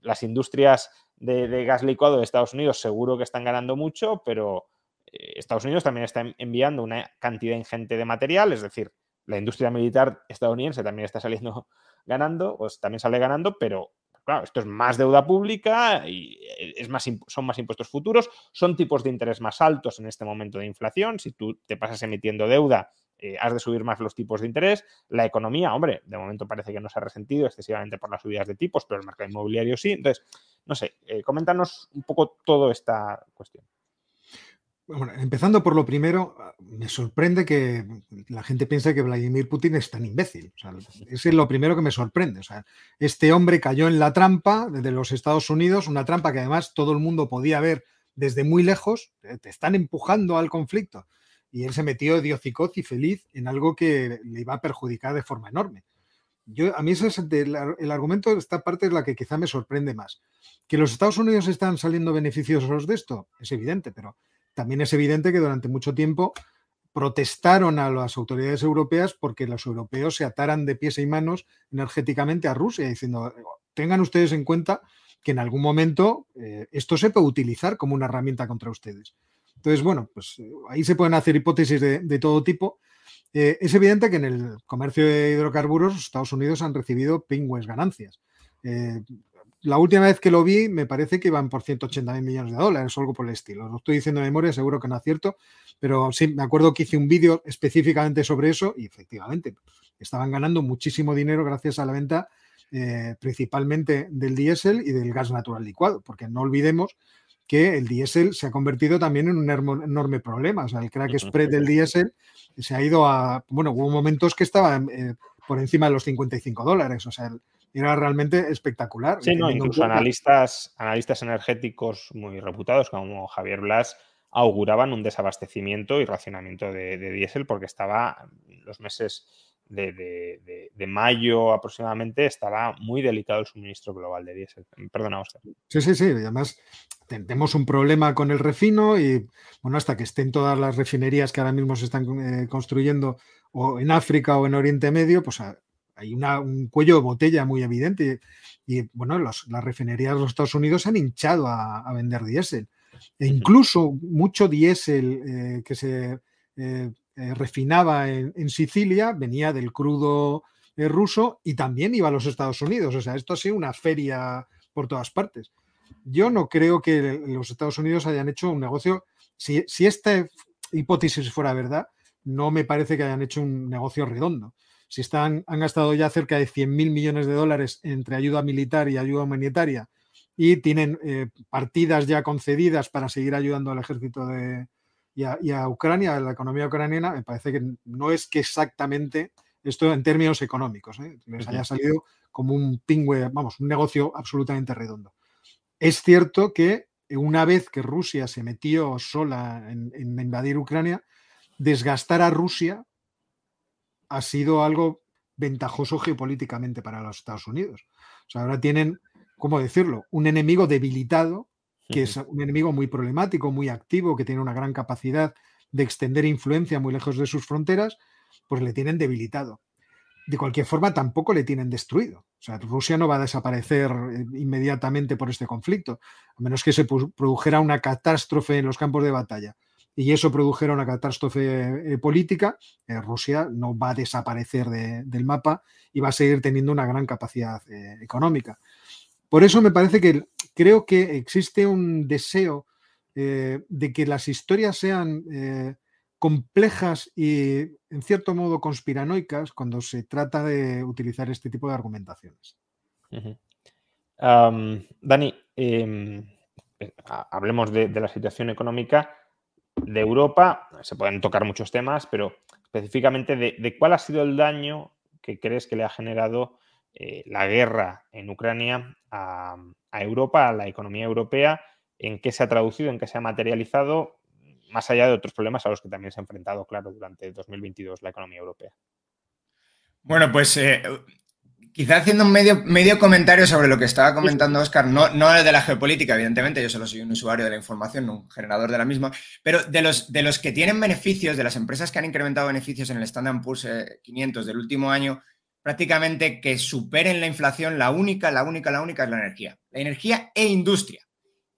las industrias de, gas licuado de Estados Unidos seguro que están ganando mucho, pero eh, Estados Unidos también está enviando una cantidad ingente de material, es decir, la industria militar estadounidense también está saliendo ganando, pues también sale ganando, pero claro, esto es más deuda pública y eh, es más, son más impuestos futuros, son tipos de interés más altos en este momento de inflación. Si tú te pasas emitiendo deuda, eh, has de subir más los tipos de interés. La economía, hombre, de momento parece que no se ha resentido excesivamente por las subidas de tipos, pero el mercado inmobiliario sí. Entonces, no sé, eh, coméntanos un poco toda esta cuestión. Bueno, empezando por lo primero, me sorprende que la gente piense que Vladimir Putin es tan imbécil. O ese es lo primero que me sorprende. O sea, este hombre cayó en la trampa de los Estados Unidos, una trampa que además todo el mundo podía ver desde muy lejos, te están empujando al conflicto. Y él se metió diocicoz y feliz en algo que le iba a perjudicar de forma enorme. Yo, a mí ese es el, el argumento, esta parte es la que quizá me sorprende más. Que los Estados Unidos están saliendo beneficiosos de esto, es evidente, pero también es evidente que durante mucho tiempo protestaron a las autoridades europeas porque los europeos se ataran de pies y manos energéticamente a Rusia, diciendo, tengan ustedes en cuenta que en algún momento eh, esto se puede utilizar como una herramienta contra ustedes. Entonces, bueno, pues eh, ahí se pueden hacer hipótesis de, todo tipo. Eh, es evidente que en el comercio de hidrocarburos Estados Unidos han recibido pingües ganancias. La última vez que lo vi me parece que iban por 180 mil millones de dólares o algo por el estilo. Lo estoy diciendo de memoria, seguro que no acierto, pero sí, me acuerdo que hice un vídeo específicamente sobre eso y efectivamente estaban ganando muchísimo dinero gracias a la venta eh, principalmente del diésel y del gas natural licuado, porque no olvidemos que el diésel se ha convertido también en un enorme problema. O sea, el crack spread del diésel se ha ido a. Bueno, hubo momentos que estaba eh, por encima de los 55 dólares. O sea, era realmente espectacular. Sí, no, incluso analistas, analistas energéticos muy reputados como Javier Blas auguraban un desabastecimiento y racionamiento de, de diésel porque estaba los meses de, mayo aproximadamente estaba muy delicado el suministro global de diésel. Perdona, Oscar. Sí, sí, sí. Además, tenemos un problema con el refino y, bueno, hasta que estén todas las refinerías que ahora mismo se están eh, construyendo o en África o en Oriente Medio, pues ah, hay un cuello de botella muy evidente. Y, bueno, las refinerías de los Estados Unidos han hinchado a, vender diésel. E incluso mucho diésel eh, que se eh, eh, refinaba en, Sicilia, venía del crudo ruso y también iba a los Estados Unidos. O sea, esto ha sido una feria por todas partes. Yo no creo que los Estados Unidos hayan hecho un negocio, si, esta hipótesis fuera verdad, no me parece que hayan hecho un negocio redondo. Si están, han gastado ya cerca de 100 mil millones de dólares entre ayuda militar y ayuda humanitaria y tienen eh, partidas ya concedidas para seguir ayudando al ejército de, y a, Ucrania, a la economía ucraniana, me parece que no es que exactamente esto en términos económicos ¿eh? les haya salido como un pingüe, vamos, un negocio absolutamente redondo. Es cierto que una vez que Rusia se metió sola en, invadir Ucrania, desgastar a Rusia ha sido algo ventajoso geopolíticamente para los Estados Unidos. O sea, ahora tienen, ¿cómo decirlo?, un enemigo debilitado que es un enemigo muy problemático, muy activo, que tiene una gran capacidad de extender influencia muy lejos de sus fronteras, pues le tienen debilitado. De cualquier forma, tampoco le tienen destruido. O sea, Rusia no va a desaparecer eh, inmediatamente por este conflicto, a menos que se produjera una catástrofe en los campos de batalla y eso produjera una catástrofe eh, política, eh, Rusia no va a desaparecer del mapa y va a seguir teniendo una gran capacidad económica. Por eso me parece que creo que existe un deseo eh, de que las historias sean eh, complejas y en cierto modo conspiranoicas cuando se trata de utilizar este tipo de argumentaciones. Dani, em, eh, hablemos de, la situación económica de Europa. Se pueden tocar muchos temas, pero específicamente de, cuál ha sido el daño que crees que le ha generado la guerra en Ucrania a, a Europa, a la economía europea, en qué se ha traducido, en qué se ha materializado, más allá de otros problemas a los que también se ha enfrentado, claro, durante 2022 la economía europea. Bueno, pues eh, quizá haciendo un medio, medio comentario sobre lo que estaba comentando Oscar, no, no de la geopolítica, evidentemente, yo solo soy un usuario de la información, un generador de la misma, pero de los, de los que tienen beneficios, de las empresas que han incrementado beneficios en el Standard Poor's 500 eh, del último año, prácticamente que superen la inflación, la única, la única, la única es la energía. La energía e industria.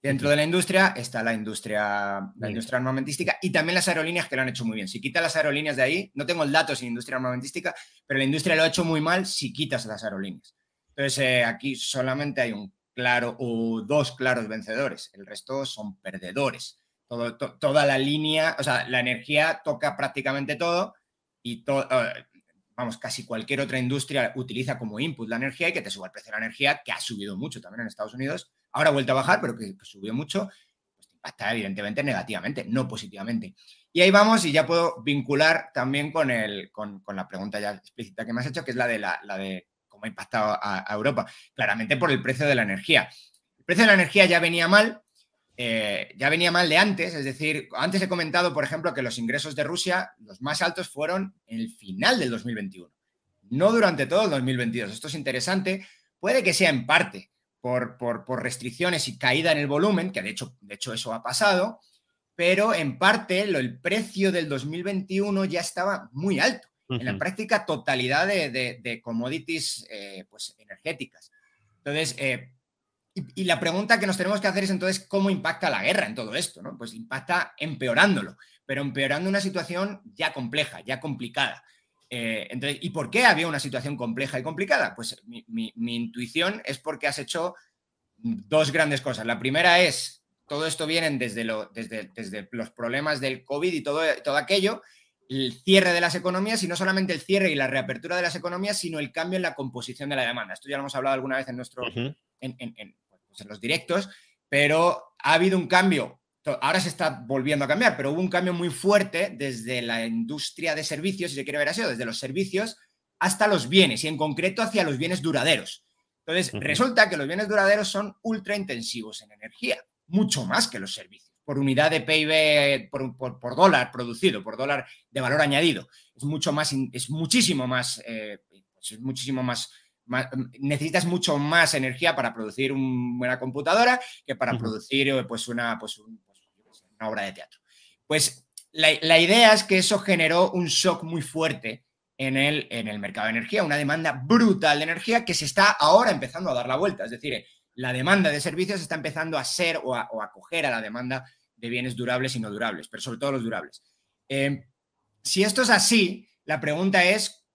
Dentro de la industria está la industria, la industria armamentística y también las aerolíneas que lo han hecho muy bien. Si quitas las aerolíneas de ahí, no tengo el dato sin industria armamentística, pero la industria lo ha hecho muy mal si quitas las aerolíneas. Entonces, eh, aquí solamente hay un claro o dos claros vencedores. El resto son perdedores. toda la línea, o sea, la energía toca prácticamente todo y todo. Eh, vamos, casi cualquier otra industria utiliza como input la energía y que te suba el precio de la energía, que ha subido mucho también en Estados Unidos. Ahora ha vuelto a bajar, pero que, subió mucho. Pues impacta evidentemente negativamente, no positivamente. Y ahí vamos y ya puedo vincular también con, el, con, la pregunta ya explícita que me has hecho, que es la de, la, de cómo ha impactado a, Europa. Claramente por el precio de la energía. El precio de la energía ya venía mal, eh, ya venía mal de antes, es decir, antes he comentado, por ejemplo, que los ingresos de Rusia, los más altos fueron en el final del 2021, no durante todo el 2022. Esto es interesante, puede que sea en parte por, por, por restricciones y caída en el volumen, que de hecho, de hecho eso ha pasado, pero en parte el precio del 2021 ya estaba muy alto, en la práctica totalidad de, commodities eh, pues, energéticas. Entonces, eh, y, la pregunta que nos tenemos que hacer es entonces, ¿cómo impacta la guerra en todo esto? ¿no? Pues impacta empeorándolo, pero empeorando una situación ya compleja, ya complicada. Eh, entonces, ¿y por qué había una situación compleja y complicada? Pues mi, mi intuición es porque has hecho dos grandes cosas. La primera es todo esto viene desde, lo, desde, desde, los problemas del COVID y todo, todo aquello, el cierre de las economías y no solamente el cierre y la reapertura de las economías, sino el cambio en la composición de la demanda. Esto ya lo hemos hablado alguna vez en, nuestro, en, en, pues en los directos, pero ha habido un cambio. Ahora se está volviendo a cambiar, pero hubo un cambio muy fuerte desde la industria de servicios, si se quiere ver así, desde los servicios hasta los bienes y en concreto hacia los bienes duraderos. Entonces, resulta que los bienes duraderos son ultra intensivos en energía mucho más que los servicios, por unidad de PIB, por, dólar producido, por dólar de valor añadido. Es mucho más, es muchísimo más, eh, pues es muchísimo más, necesitas mucho más energía para producir una buena computadora que para producir eh, pues una, pues, pues una obra de teatro. Pues la, idea es que eso generó un shock muy fuerte en el, en el mercado de energía, una demanda brutal de energía que se está ahora empezando a dar la vuelta. Es decir, la demanda de servicios está empezando a ser o a, acoger a la demanda de bienes durables y no durables, pero sobre todo los durables. Eh, si esto es así, la pregunta es,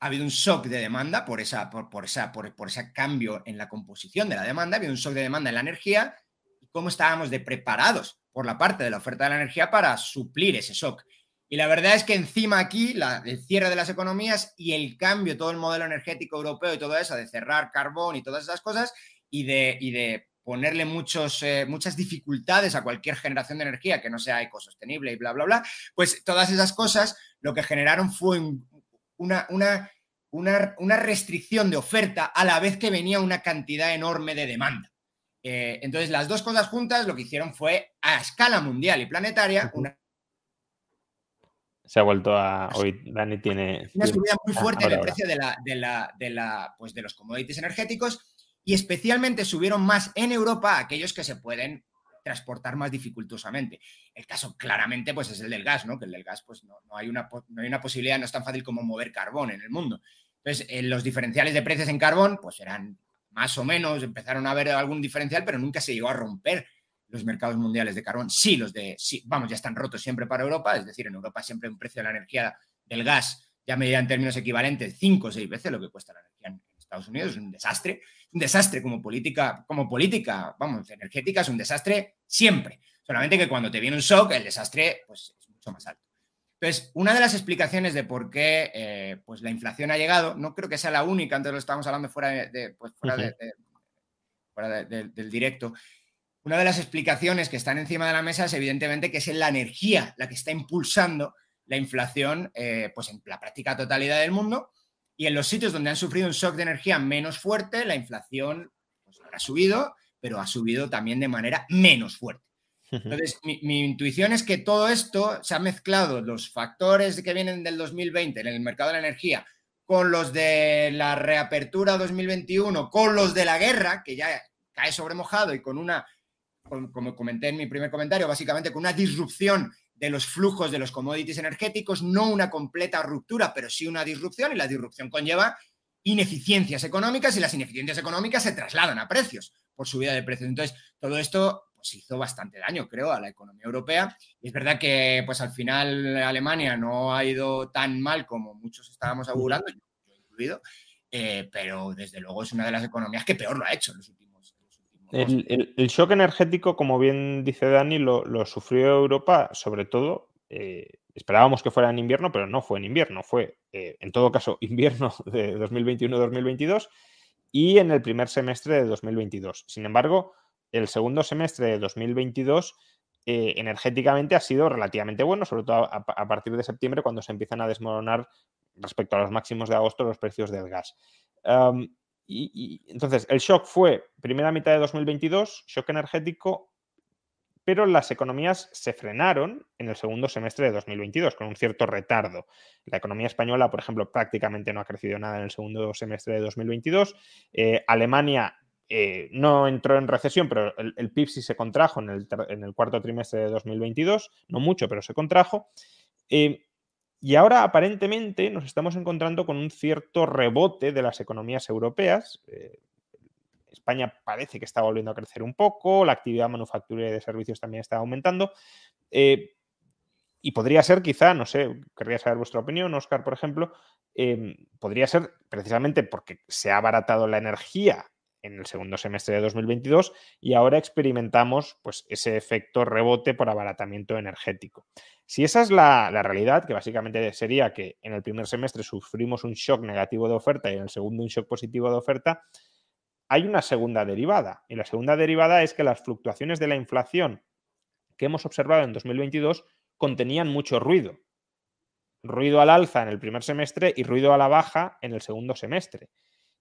¿ha habido un shock de demanda por, esa, por, esa, por, por ese cambio en la composición de la demanda? ¿Ha habido un shock de demanda en la energía? ¿Y cómo estábamos de preparados por la parte de la oferta de la energía para suplir ese shock? Y la verdad es que encima aquí la, el cierre de las economías y el cambio, todo el modelo energético europeo y todo eso, de cerrar carbón y todas esas cosas, y de, de ponerle muchos, eh, muchas dificultades a cualquier generación de energía que no sea ecosostenible y bla, bla, bla, pues todas esas cosas lo que generaron fue una, una, una, restricción de oferta a la vez que venía una cantidad enorme de demanda. Eh, entonces, las dos cosas juntas lo que hicieron fue, a escala mundial y planetaria, una se ha vuelto a. Hoy Dani tiene. Una subida muy fuerte en el precio de, la, de, la, de, la, pues de los commodities energéticos y especialmente subieron más en Europa aquellos que se pueden transportar más dificultosamente. El caso claramente pues es el del gas, ¿no? Que el del gas pues no, hay, una, no hay una posibilidad, no es tan fácil como mover carbón en el mundo. Entonces, en los diferenciales de precios en carbón pues eran más o menos, empezaron a haber algún diferencial, pero nunca se llegó a romper los mercados mundiales de carbón. Sí, los de, sí, vamos, ya están rotos siempre para Europa, es decir, en Europa siempre un precio de la energía del gas ya medida en términos equivalentes cinco o seis veces lo que cuesta la energía en Estados Unidos, es un desastre un desastre como política, como política, vamos, energética es un desastre siempre. Solamente que cuando te viene un shock, el desastre pues, es mucho más alto. Entonces, una de las explicaciones de por qué eh, pues, la inflación ha llegado, no creo que sea la única, antes lo estábamos hablando fuera, de, pues, fuera, del directo, una de las explicaciones que están encima de la mesa es evidentemente que es la energía la que está impulsando la inflación eh, pues en la práctica totalidad del mundo y en los sitios donde han sufrido un shock de energía menos fuerte, la inflación pues, ha subido, pero ha subido también de manera menos fuerte. Entonces, mi, intuición es que todo esto se ha mezclado, los factores que vienen del 2020 en el mercado de la energía, con los de la reapertura 2021, con los de la guerra, que ya cae sobre mojado y con una, como comenté en mi primer comentario, básicamente con una disrupción de los flujos de los commodities energéticos, no una completa ruptura, pero sí una disrupción y la disrupción conlleva ineficiencias económicas y las ineficiencias económicas se trasladan a precios por subida de precios. Entonces, todo esto pues, hizo bastante daño, creo, a la economía europea. Y es verdad que pues al final Alemania no ha ido tan mal como muchos estábamos augurando, yo, incluido, eh, pero desde luego es una de las economías que peor lo ha hecho en los últimos el, shock energético, como bien dice Dani, lo, sufrió Europa, sobre todo, eh, esperábamos que fuera en invierno, pero no fue en invierno, fue eh, en todo caso invierno de 2021-2022 y en el primer semestre de 2022. Sin embargo, el segundo semestre de 2022 eh, energéticamente ha sido relativamente bueno, sobre todo a, partir de septiembre, cuando se empiezan a desmoronar respecto a los máximos de agosto los precios del gas. y, entonces, el shock fue primera mitad de 2022, shock energético, pero las economías se frenaron en el segundo semestre de 2022 con un cierto retardo. La economía española, por ejemplo, prácticamente no ha crecido nada en el segundo semestre de 2022. Eh, Alemania eh, no entró en recesión, pero el, PIB sí se contrajo en el, cuarto trimestre de 2022, no mucho, pero se contrajo. Eh, y ahora aparentemente nos estamos encontrando con un cierto rebote de las economías europeas. Eh, España parece que está volviendo a crecer un poco, la actividad manufacturera y de servicios también está aumentando. y podría ser quizá, no sé, querría saber vuestra opinión, Oscar, por ejemplo, podría ser precisamente porque se ha abaratado la energía en el segundo semestre de 2022 y ahora experimentamos pues, ese efecto rebote por abaratamiento energético. Si esa es la, realidad, que básicamente sería que en el primer semestre sufrimos un shock negativo de oferta y en el segundo un shock positivo de oferta, hay una segunda derivada. Y la segunda derivada es que las fluctuaciones de la inflación que hemos observado en 2022 contenían mucho ruido. Ruido al alza en el primer semestre y ruido a la baja en el segundo semestre.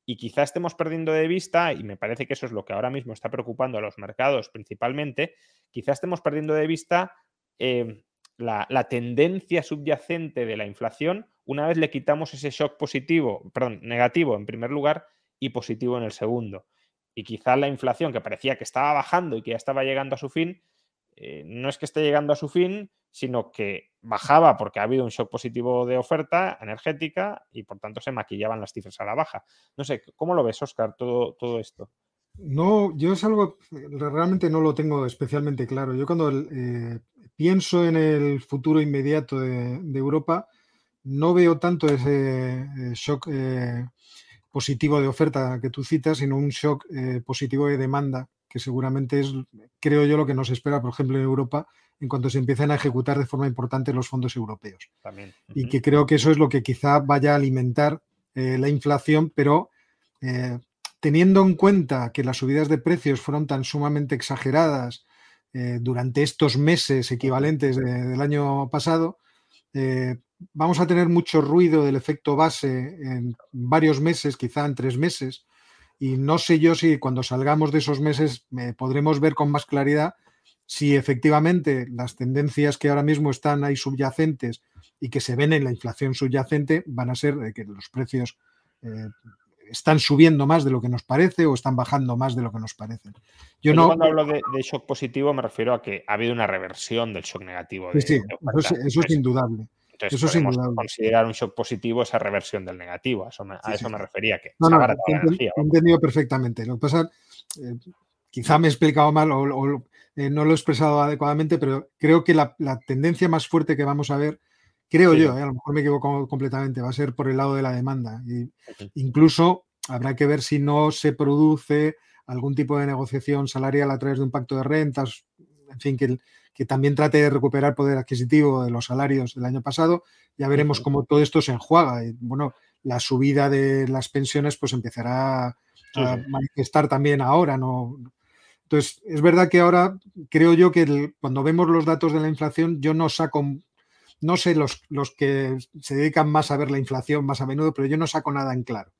Y quizá estemos perdiendo de vista, y me parece que eso es lo que ahora mismo está preocupando a los mercados principalmente, quizá estemos perdiendo de vista em, la, tendencia subyacente de la inflación una vez le quitamos ese shock positivo, perdón, negativo en primer lugar y positivo en el segundo. Y quizá la inflación que parecía que estaba bajando y que ya estaba llegando a su fin, eh, no es que esté llegando a su fin, sino que bajaba porque ha habido un shock positivo de oferta energética y por tanto se maquillaban las cifras a la baja. No sé, ¿cómo lo ves, Oscar, todo, todo esto? No, yo es algo, realmente no lo tengo especialmente claro. Yo cuando eh, pienso en el futuro inmediato de, Europa, no veo tanto ese eh, shock positivo de oferta que tú citas, sino un shock positivo de demanda que seguramente es, creo yo, lo que nos espera, por ejemplo, en Europa, en cuanto se empiecen a ejecutar de forma importante los fondos europeos. Y que creo que eso es lo que quizá vaya a alimentar eh, la inflación, pero eh, teniendo en cuenta que las subidas de precios fueron tan sumamente exageradas eh, durante estos meses equivalentes del año pasado, vamos a tener mucho ruido del efecto base en varios meses, quizá en tres meses, y no sé yo si cuando salgamos de esos meses podremos ver con más claridad si efectivamente las tendencias que ahora mismo están ahí subyacentes y que se ven en la inflación subyacente van a ser de que los precios eh, están subiendo más de lo que nos parece o están bajando más de lo que nos parece. Yo, no, cuando hablo de, shock positivo me refiero a que ha habido una reversión del shock negativo. sí, eso, es, indudable. Entonces, eso podemos considerar un shock positivo esa reversión del negativo. A eso me, a eso me refería. Que no, no, he entendido perfectamente. Lo que pasa, eh, quizá me he explicado mal o, eh, no lo he expresado adecuadamente, pero creo que la, tendencia más fuerte que vamos a ver, creo yo, eh, a lo mejor me equivoco completamente, va a ser por el lado de la demanda. Y incluso habrá que ver si no se produce algún tipo de negociación salarial a través de un pacto de rentas, en fin, que, que también trate de recuperar poder adquisitivo de los salarios del año pasado. Ya veremos cómo todo esto se enjuaga. Y, bueno, la subida de las pensiones pues empezará a manifestar también ahora, no, entonces, es verdad que ahora creo yo que cuando vemos los datos de la inflación, yo no saco, no sé los, los, que se dedican más a ver la inflación más a menudo, pero yo no saco nada en claro,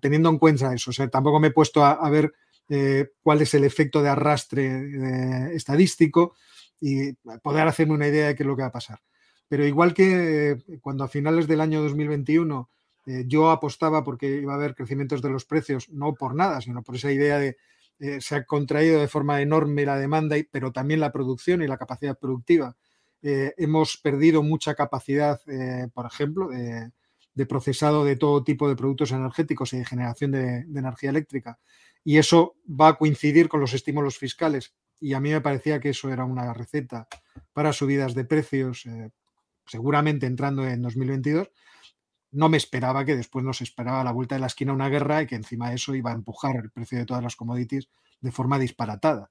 teniendo en cuenta eso. O sea, tampoco me he puesto a, ver eh, cuál es el efecto de arrastre eh, estadístico y poder hacerme una idea de qué es lo que va a pasar. Pero igual que eh, cuando a finales del año 2021 yo apostaba porque iba a haber crecimientos de los precios, no por nada, sino por esa idea de eh, se ha contraído de forma enorme la demanda, pero también la producción y la capacidad productiva. Eh, hemos perdido mucha capacidad, eh, por ejemplo, de, procesado de todo tipo de productos energéticos y de generación de, energía eléctrica. Y eso va a coincidir con los estímulos fiscales. Y a mí me parecía que eso era una receta para subidas de precios, seguramente entrando en 2022 no me esperaba que después nos esperaba a la vuelta de la esquina una guerra y que encima de eso iba a empujar el precio de todas las commodities de forma disparatada.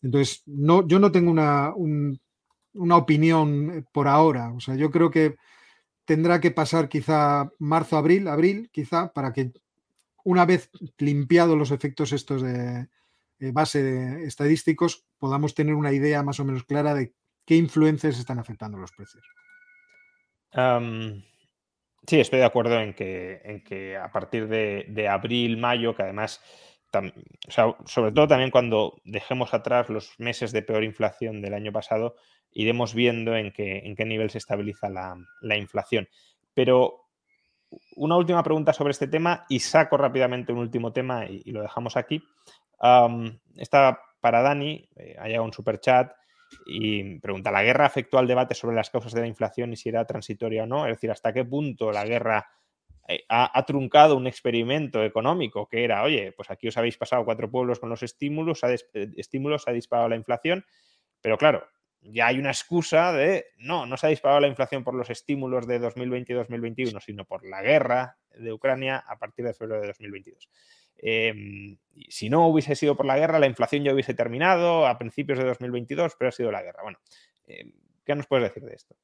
Entonces, no, yo no tengo una, una opinión por ahora. O sea, yo creo que tendrá que pasar quizá marzo, abril, abril, quizá, para que una vez limpiados los efectos estos de, eh, base de estadísticos, podamos tener una idea más o menos clara de qué influencias están afectando los precios. sí, estoy de acuerdo en que, en que a partir de, abril, mayo, que además, sobre todo también cuando dejemos atrás los meses de peor inflación del año pasado, iremos viendo en en qué nivel se estabiliza la, inflación. Pero una última pregunta sobre este tema y saco rápidamente un último tema y, lo dejamos aquí. Está para Dani, eh, ha llegado un super chat y pregunta, ¿la guerra afectó al debate sobre las causas de la inflación y si era transitoria o no? Es decir, ¿hasta qué punto la guerra eh, ha, truncado un experimento económico que era, oye, pues aquí os habéis pasado cuatro pueblos con los estímulos, ha, eh, estímulos, ha disparado la inflación, pero claro, ya hay una excusa de, no, no se ha disparado la inflación por los estímulos de 2020 y 2021, sino por la guerra de Ucrania a partir de febrero de 2022. Em, si no hubiese sido por la guerra, la inflación ya hubiese terminado a principios de 2022, pero ha sido la guerra. Bueno, em, ¿qué nos puedes decir de esto?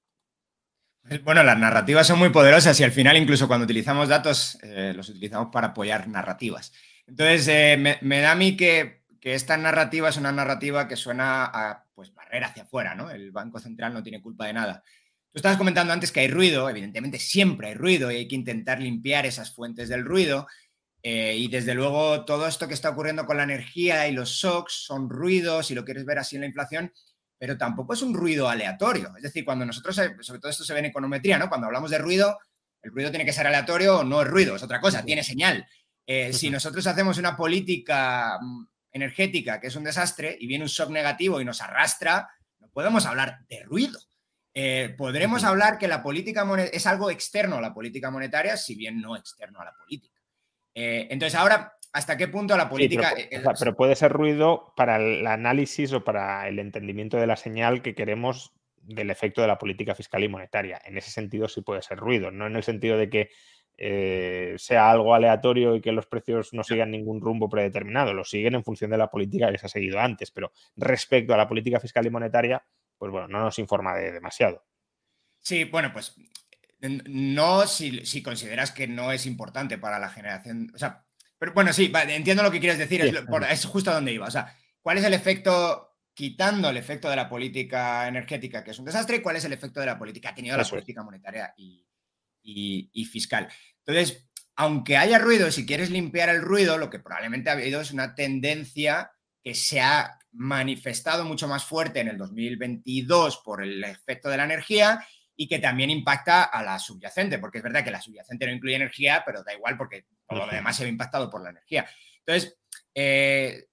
Pues, bueno, las narrativas son muy poderosas y al final incluso cuando utilizamos datos eh, los utilizamos para apoyar narrativas. Entonces, eh, me, da a mí que, que, esta narrativa es una narrativa que suena a pues, barrer hacia afuera, ¿no? El Banco Central no tiene culpa de nada. Tú estabas comentando antes que hay ruido, evidentemente siempre hay ruido y hay que intentar limpiar esas fuentes del ruido. Eh, y desde luego todo esto que está ocurriendo con la energía y los shocks son ruidos, si lo quieres ver así en la inflación, pero tampoco es un ruido aleatorio. Es decir, cuando nosotros, eh, sobre todo esto se ve en econometría, ¿no? Cuando hablamos de ruido, el ruido tiene que ser aleatorio o no es ruido, es otra cosa, tiene señal. Eh, si nosotros hacemos una política mm, energética que es un desastre y viene un shock negativo y nos arrastra, no podemos hablar de ruido. podremos hablar que la política es algo externo a la política monetaria, si bien no externo a la política. Eh, entonces, ahora, ¿hasta qué punto la política... pero, puede ser ruido para el análisis o para el entendimiento de la señal que queremos del efecto de la política fiscal y monetaria. En ese sentido sí puede ser ruido, no en el sentido de que eh, sea algo aleatorio y que los precios no sigan ningún rumbo predeterminado, lo siguen en función de la política que se ha seguido antes, pero respecto a la política fiscal y monetaria, pues bueno, no nos informa de demasiado. Sí, bueno, pues no si, consideras que no es importante para la generación. O sea, pero bueno, sí, entiendo lo que quieres decir, es, justo a donde iba. O sea, ¿cuál es el efecto, quitando el efecto de la política energética, que es un desastre, cuál es el efecto de la política ha tenido la política monetaria y, fiscal? Entonces, aunque haya ruido, si quieres limpiar el ruido, lo que probablemente ha habido es una tendencia que se ha manifestado mucho más fuerte en el 2022 por el efecto de la energía y que también impacta a la subyacente, porque es verdad que la subyacente no incluye energía, pero da igual porque todo lo demás se ve impactado por la energía. Entonces, eh,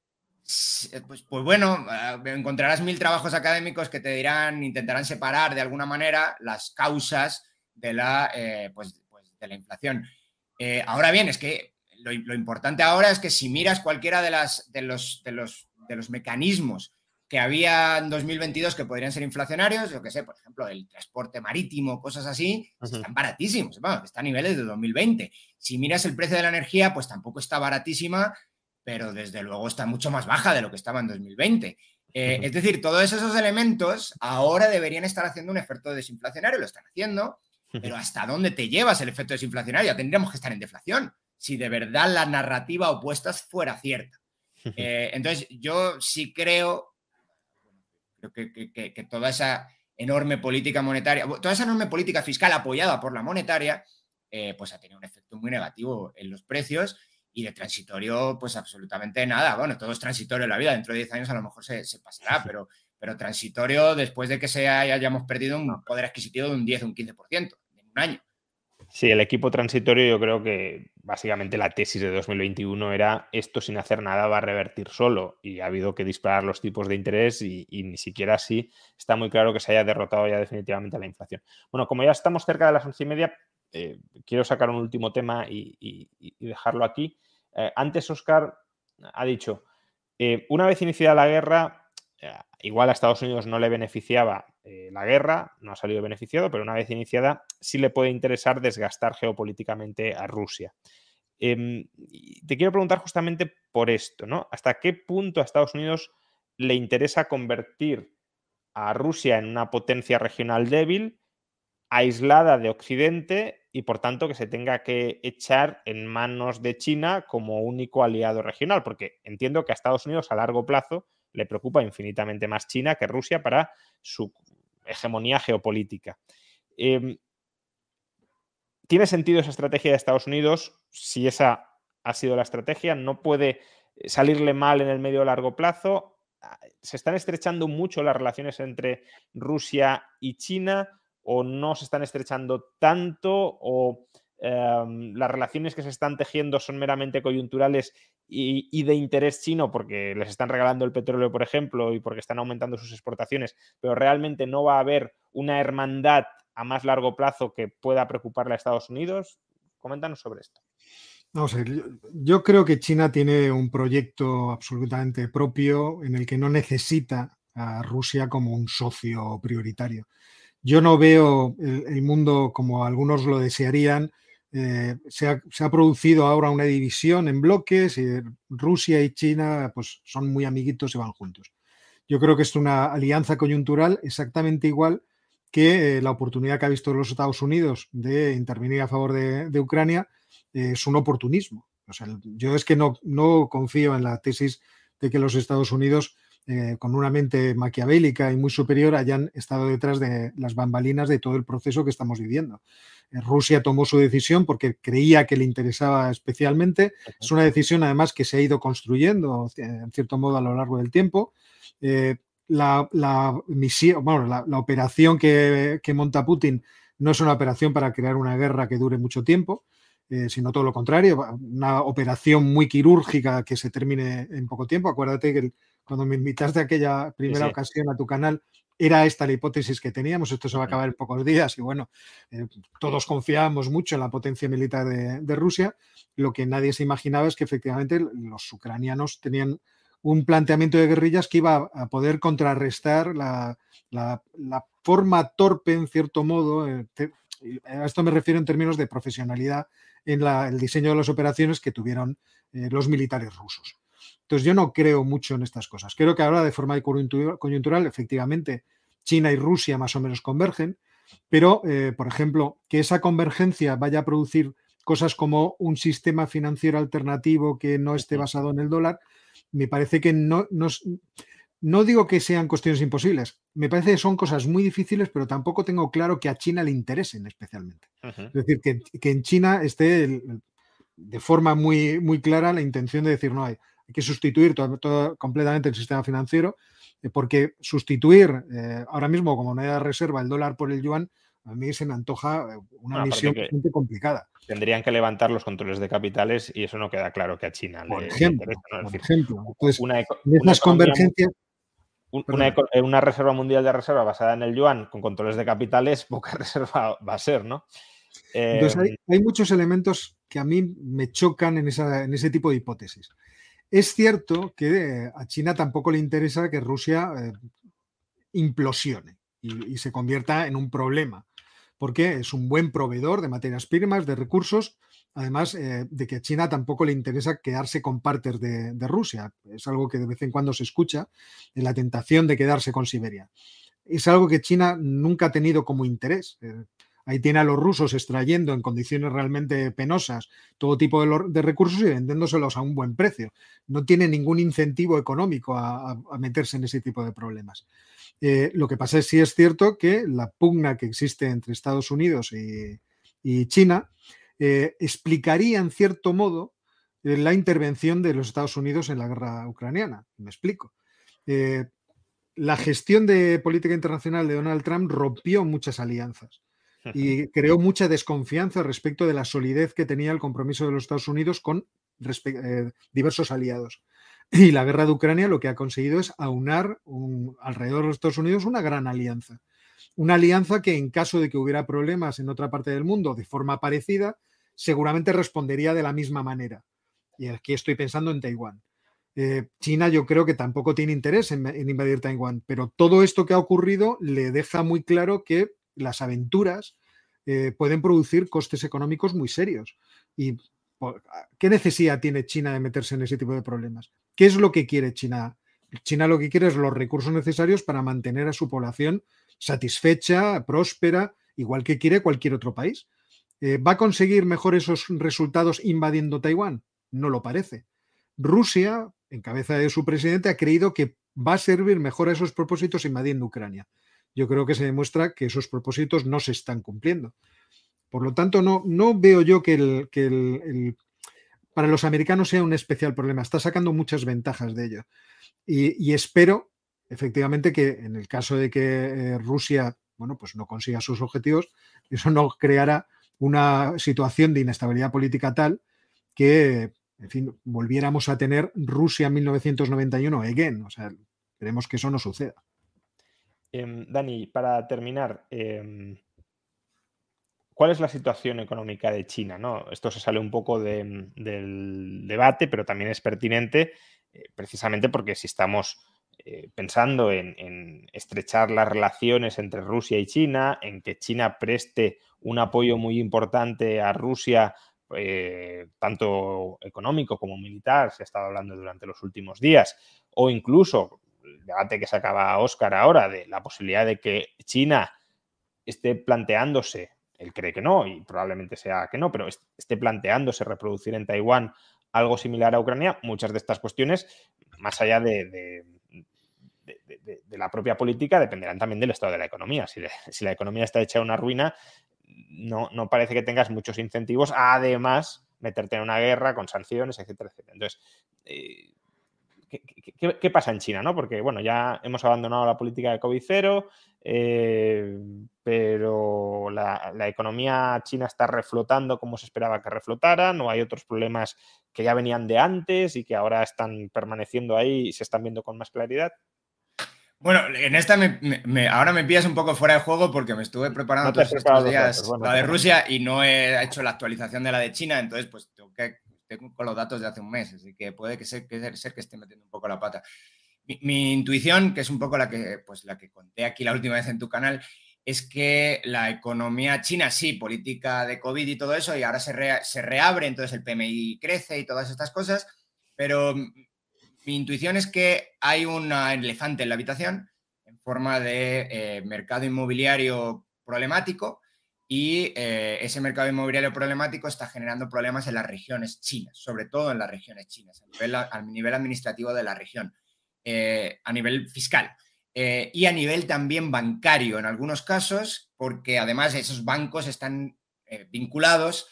pues, pues, bueno, eh, encontrarás mil trabajos académicos que te dirán, intentarán separar de alguna manera las causas de la, eh, pues, pues, de la inflación. ahora bien, es que lo, lo, importante ahora es que si miras cualquiera de, las, de, los, de, los, de los mecanismos que había en 2022 que podrían ser inflacionarios, yo que sé, por ejemplo, el transporte marítimo, cosas así, están baratísimos, están a niveles de 2020. Si miras el precio de la energía, pues tampoco está baratísima, pero desde luego está mucho más baja de lo que estaba en 2020. Eh, es decir, todos esos elementos ahora deberían estar haciendo un efecto desinflacionario, lo están haciendo, pero ¿hasta dónde te llevas el efecto desinflacionario? Tendríamos que estar en deflación, si de verdad la narrativa opuesta fuera cierta. Eh, entonces, yo sí creo Creo que, toda esa enorme política monetaria, toda esa enorme política fiscal apoyada por la monetaria, eh, pues ha tenido un efecto muy negativo en los precios y de transitorio, pues absolutamente nada. Bueno, todo es transitorio en la vida, dentro de 10 años a lo mejor se, pasará, pero, pero transitorio después de que se hayamos perdido un poder adquisitivo de un 10 o un 15% en un año. Sí, el equipo transitorio yo creo que básicamente la tesis de 2021 era esto sin hacer nada va a revertir solo y ha habido que disparar los tipos de interés y, ni siquiera así está muy claro que se haya derrotado ya definitivamente la inflación. Bueno, como ya estamos cerca de las once y media, eh, quiero sacar un último tema y, dejarlo aquí. Eh, antes Oscar ha dicho, eh, una vez iniciada la guerra, igual a Estados Unidos no le beneficiaba eh, la guerra, no ha salido beneficiado, pero una vez iniciada sí le puede interesar desgastar geopolíticamente a Rusia. Em, te quiero preguntar justamente por esto, ¿no? ¿Hasta qué punto a Estados Unidos le interesa convertir a Rusia en una potencia regional débil, aislada de Occidente y por tanto que se tenga que echar en manos de China como único aliado regional, porque entiendo que a Estados Unidos a largo plazo le preocupa infinitamente más China que Rusia para su hegemonía geopolítica. Em, ¿Tiene sentido esa estrategia de Estados Unidos? Si esa ha sido la estrategia, ¿no puede salirle mal en el medio o largo plazo? Ah, ¿Se están estrechando mucho las relaciones entre Rusia y China o no se están estrechando tanto o em, las relaciones que se están tejiendo son meramente coyunturales y, de interés chino porque les están regalando el petróleo, por ejemplo, y porque están aumentando sus exportaciones, pero realmente no va a haber una hermandad a más largo plazo que pueda preocuparle a Estados Unidos? Coméntanos sobre esto. Vamos a yo, creo que China tiene un proyecto absolutamente propio en el que no necesita a Rusia como un socio prioritario. Yo no veo el mundo como algunos lo desearían. Eh, se, ha, producido ahora una división en bloques y Rusia y China pues, son muy amiguitos y van juntos. Yo creo que es una alianza coyuntural exactamente igual que eh, la oportunidad que ha visto los Estados Unidos de intervenir a favor de, Ucrania eh, es un oportunismo. Yo es que no, confío en la tesis de que los Estados Unidos, eh, con una mente maquiavélica y muy superior, hayan estado detrás de las bambalinas de todo el proceso que estamos viviendo. Eh, Rusia tomó su decisión porque creía que le interesaba especialmente. Es una decisión, además, que se ha ido construyendo, en cierto modo, a lo largo del tiempo. Eh, la, la, misión, bueno, la, la operación que, que, monta Putin no es una operación para crear una guerra que dure mucho tiempo, eh, sino todo lo contrario, una operación muy quirúrgica que se termine en poco tiempo. Acuérdate que el, cuando me invitaste a aquella primera sí, ocasión a tu canal, era esta la hipótesis que teníamos, esto se va a acabar en pocos días y bueno, eh, todos confiábamos mucho en la potencia militar de, de, Rusia, lo que nadie se imaginaba es que efectivamente los ucranianos tenían un planteamiento de guerrillas que iba a poder contrarrestar la, la, la forma torpe, en cierto modo, eh, te, a esto me refiero en términos de profesionalidad en la, el diseño de las operaciones que tuvieron eh, los militares rusos. Entonces yo no creo mucho en estas cosas. Creo que ahora de forma coyuntural, efectivamente, China y Rusia más o menos convergen, pero, eh, por ejemplo, que esa convergencia vaya a producir cosas como un sistema financiero alternativo que no esté basado en el dólar, me parece que no, no, no digo que sean cuestiones imposibles, me parece que son cosas muy difíciles, pero tampoco tengo claro que a China le interesen especialmente. Es decir, que, que, en China esté el, de forma muy, muy clara la intención de decir, no, hay, hay que sustituir todo, todo, completamente el sistema financiero, eh, porque sustituir eh, ahora mismo como moneda de reserva el dólar por el yuan, a mí se me antoja eh, una misión bastante complicada. Tendrían que levantar los controles de capitales y eso no queda claro que a China por le, ejemplo, le interesa, ¿no? Por ejemplo. Entonces, una, una convergencias una, una, reserva mundial de reserva basada en el yuan con controles de capitales, poca reserva va a ser, ¿no? Entonces hay, hay, muchos elementos que a mí me chocan en, esa, en, ese tipo de hipótesis. Es cierto que a China tampoco le interesa que Rusia eh, implosione y, se convierta en un problema, porque es un buen proveedor de materias primas, de recursos, además eh, de que a China tampoco le interesa quedarse con partes de, Rusia. Es algo que de vez en cuando se escucha, en la tentación de quedarse con Siberia. Es algo que China nunca ha tenido como interés. Eh, ahí tiene a los rusos extrayendo en condiciones realmente penosas todo tipo de, recursos y vendiéndoselos a un buen precio. No tiene ningún incentivo económico a, meterse en ese tipo de problemas. Eh, lo que pasa es sí es cierto que la pugna que existe entre Estados Unidos y, China eh, explicaría en cierto modo eh, la intervención de los Estados Unidos en la guerra ucraniana. Me explico. La gestión de política internacional de Donald Trump rompió muchas alianzas y creó mucha desconfianza respecto de la solidez que tenía el compromiso de los Estados Unidos con eh, diversos aliados. Y la guerra de Ucrania lo que ha conseguido es aunar un, alrededor de los Estados Unidos una gran alianza. Una alianza que en caso de que hubiera problemas en otra parte del mundo de forma parecida, seguramente respondería de la misma manera. Y aquí estoy pensando en Taiwán. Eh, China yo creo que tampoco tiene interés en, en, invadir Taiwán, pero todo esto que ha ocurrido le deja muy claro que las aventuras eh, pueden producir costes económicos muy serios. ¿Y qué necesidad tiene China de meterse en ese tipo de problemas? ¿Qué es lo que quiere China? China lo que quiere es los recursos necesarios para mantener a su población satisfecha, próspera, igual que quiere cualquier otro país. Eh, ¿Va a conseguir mejor esos resultados invadiendo Taiwán? No lo parece. Rusia, en cabeza de su presidente, ha creído que va a servir mejor a esos propósitos invadiendo Ucrania. Yo creo que se demuestra que esos propósitos no se están cumpliendo. Por lo tanto, no, no veo yo que, el, para los americanos sea un especial problema. Está sacando muchas ventajas de ello. Y, espero, efectivamente, que en el caso de que eh, Rusia bueno, pues no consiga sus objetivos, eso no creará una situación de inestabilidad política tal que, en fin, volviéramos a tener Rusia en 1991 again. O sea, esperemos que eso no suceda. Em, Dani, para terminar, em, ¿cuál es la situación económica de China? ¿no? Esto se sale un poco del debate, pero también es pertinente eh, precisamente porque si estamos eh, pensando en, estrechar las relaciones entre Rusia y China, en que China preste un apoyo muy importante a Rusia, eh, tanto económico como militar, se ha estado hablando durante los últimos días, o incluso debate que se acaba Oscar ahora de la posibilidad de que China esté planteándose, él cree que no y probablemente sea que no, pero esté planteándose reproducir en Taiwán algo similar a Ucrania, muchas de estas cuestiones, más allá de, de, la propia política, dependerán también del estado de la economía. Si, la economía está hecha una ruina, no, no parece que tengas muchos incentivos, además meterte en una guerra con sanciones, etcétera, etcétera. Entonces, eh, ¿qué, pasa en China? ¿no? Porque, bueno, ya hemos abandonado la política de COVID cero, eh, pero la, economía china está reflotando como se esperaba que reflotara, no hay otros problemas que ya venían de antes y que ahora están permaneciendo ahí y se están viendo con más claridad. Bueno, en esta ahora me pillas un poco fuera de juego porque me estuve preparando todos estos días la de Rusia y no he hecho la actualización de la de China, entonces pues tengo que tengo con los datos de hace un mes, así que puede que ser que, que esté metiendo un poco la pata. Mi, intuición, que es un poco la que, pues, la que conté aquí la última vez en tu canal, es que la economía china, sí, política de COVID y todo eso, y ahora se, se reabre, entonces el PMI crece y todas estas cosas, pero mi intuición es que hay un elefante en la habitación en forma de eh, mercado inmobiliario problemático y eh, ese mercado inmobiliario problemático está generando problemas en las regiones chinas, sobre todo en las regiones chinas, a nivel, administrativo de la región, eh, a nivel fiscal. Eh, y a nivel también bancario en algunos casos, porque además esos bancos están vinculados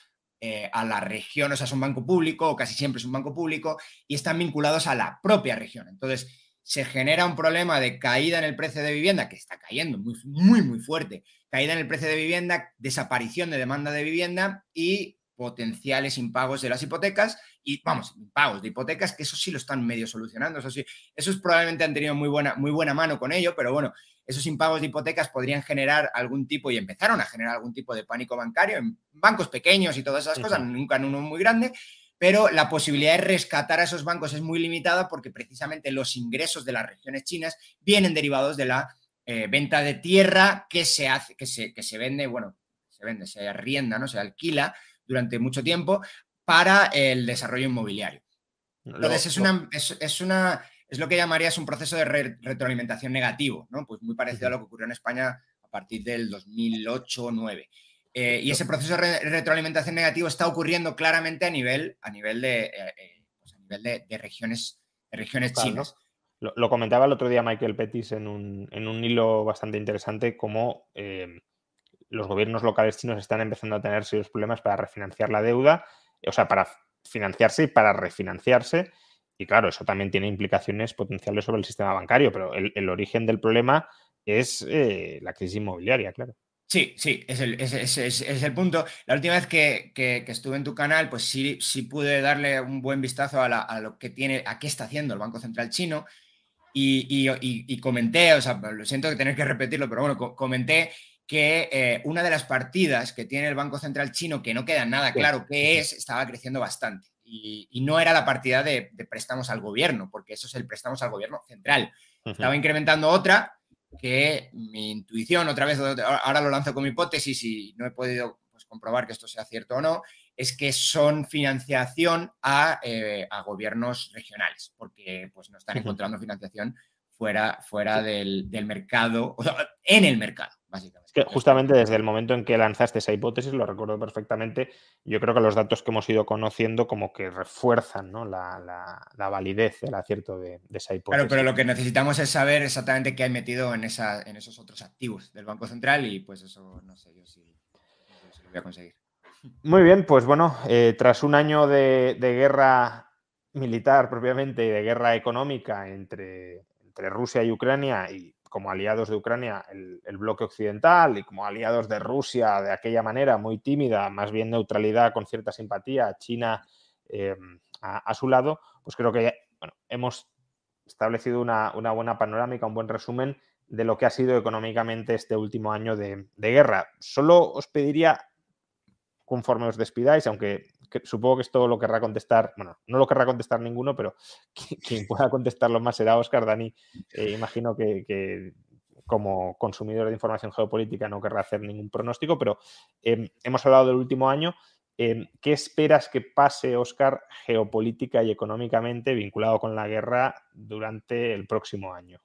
a la región, o sea, es un banco público, o casi siempre es un banco público, y están vinculados a la propia región. Entonces, se genera un problema de caída en el precio de vivienda, que está cayendo muy, muy, muy fuerte, caída en el precio de vivienda, desaparición de demanda de vivienda y potenciales impagos de las hipotecas y, vamos, impagos de hipotecas, que eso sí lo están medio solucionando, eso sí, esos probablemente han tenido muy buena, muy buena mano con ello, pero bueno, esos impagos de hipotecas podrían generar algún tipo, y empezaron a generar algún tipo de pánico bancario en bancos pequeños y todas esas cosas, nunca en uno muy grande, pero la posibilidad de rescatar a esos bancos es muy limitada porque precisamente los ingresos de las regiones chinas vienen derivados de la eh, venta de tierra que se hace, que se, que se vende, bueno, se vende, se arrienda, ¿no? Se alquila durante mucho tiempo para el desarrollo inmobiliario. Entonces, es, una, es, una, es lo que llamarías un proceso de retroalimentación negativo, ¿no? Pues muy parecido a lo que ocurrió en España a partir del 2008 o 2009. Eh, y ese proceso de retroalimentación negativo está ocurriendo claramente a nivel, a nivel de, eh, pues a nivel de, regiones, regiones chinas. Lo, comentaba el otro día Michael Pettis en un, en un hilo bastante interesante, cómo eh, los gobiernos locales chinos están empezando a tener serios problemas para refinanciar la deuda, o sea, para financiarse y para refinanciarse. Y claro, eso también tiene implicaciones potenciales sobre el sistema bancario, pero el, origen del problema es eh, la crisis inmobiliaria, claro. Sí, sí, es el, es, el punto. La última vez que, estuve en tu canal, pues sí, sí pude darle un buen vistazo a, a, lo que tiene, a qué está haciendo el Banco Central chino y, comenté, o sea, lo siento que tener que repetirlo, pero bueno, comenté que eh, una de las partidas que tiene el Banco Central chino, que no queda nada claro qué es, estaba creciendo bastante. Y, no era la partida de, préstamos al gobierno, porque eso es el préstamos al gobierno central. Estaba incrementando otra que mi intuición, otra vez, ahora lo lanzo como hipótesis y no he podido pues, comprobar que esto sea cierto o no, es que son financiación a, eh, gobiernos regionales, porque pues, no están encontrando financiación fuera, fuera del, mercado, o sea, en el mercado, básicamente. que justamente desde el momento en que lanzaste esa hipótesis, lo recuerdo perfectamente, yo creo que los datos que hemos ido conociendo como que refuerzan la, validez del acierto de, esa hipótesis. Claro, pero lo que necesitamos es saber exactamente qué hay metido en, esa, en esos otros activos del Banco Central y pues eso no sé yo si, lo voy a conseguir. Muy bien, pues bueno, eh, tras un año de, guerra militar propiamente y de guerra económica entre, entre Rusia y Ucrania y como aliados de Ucrania el, bloque occidental y como aliados de Rusia de aquella manera muy tímida, más bien neutralidad con cierta simpatía, China em, a, su lado, pues creo que hemos establecido una, buena panorámica, un buen resumen de lo que ha sido económicamente este último año de, de guerra. Solo os pediría, conforme os despidáis, aunque supongo que esto lo querrá contestar, bueno, no lo querrá contestar ninguno, pero quien pueda contestarlo más será Oscar Dani. Eh, imagino que, como consumidor de información geopolítica no querrá hacer ningún pronóstico, pero em, hemos hablado del último año. Em, ¿Qué esperas que pase, Oscar, geopolítica y económicamente vinculado con la guerra durante el próximo año?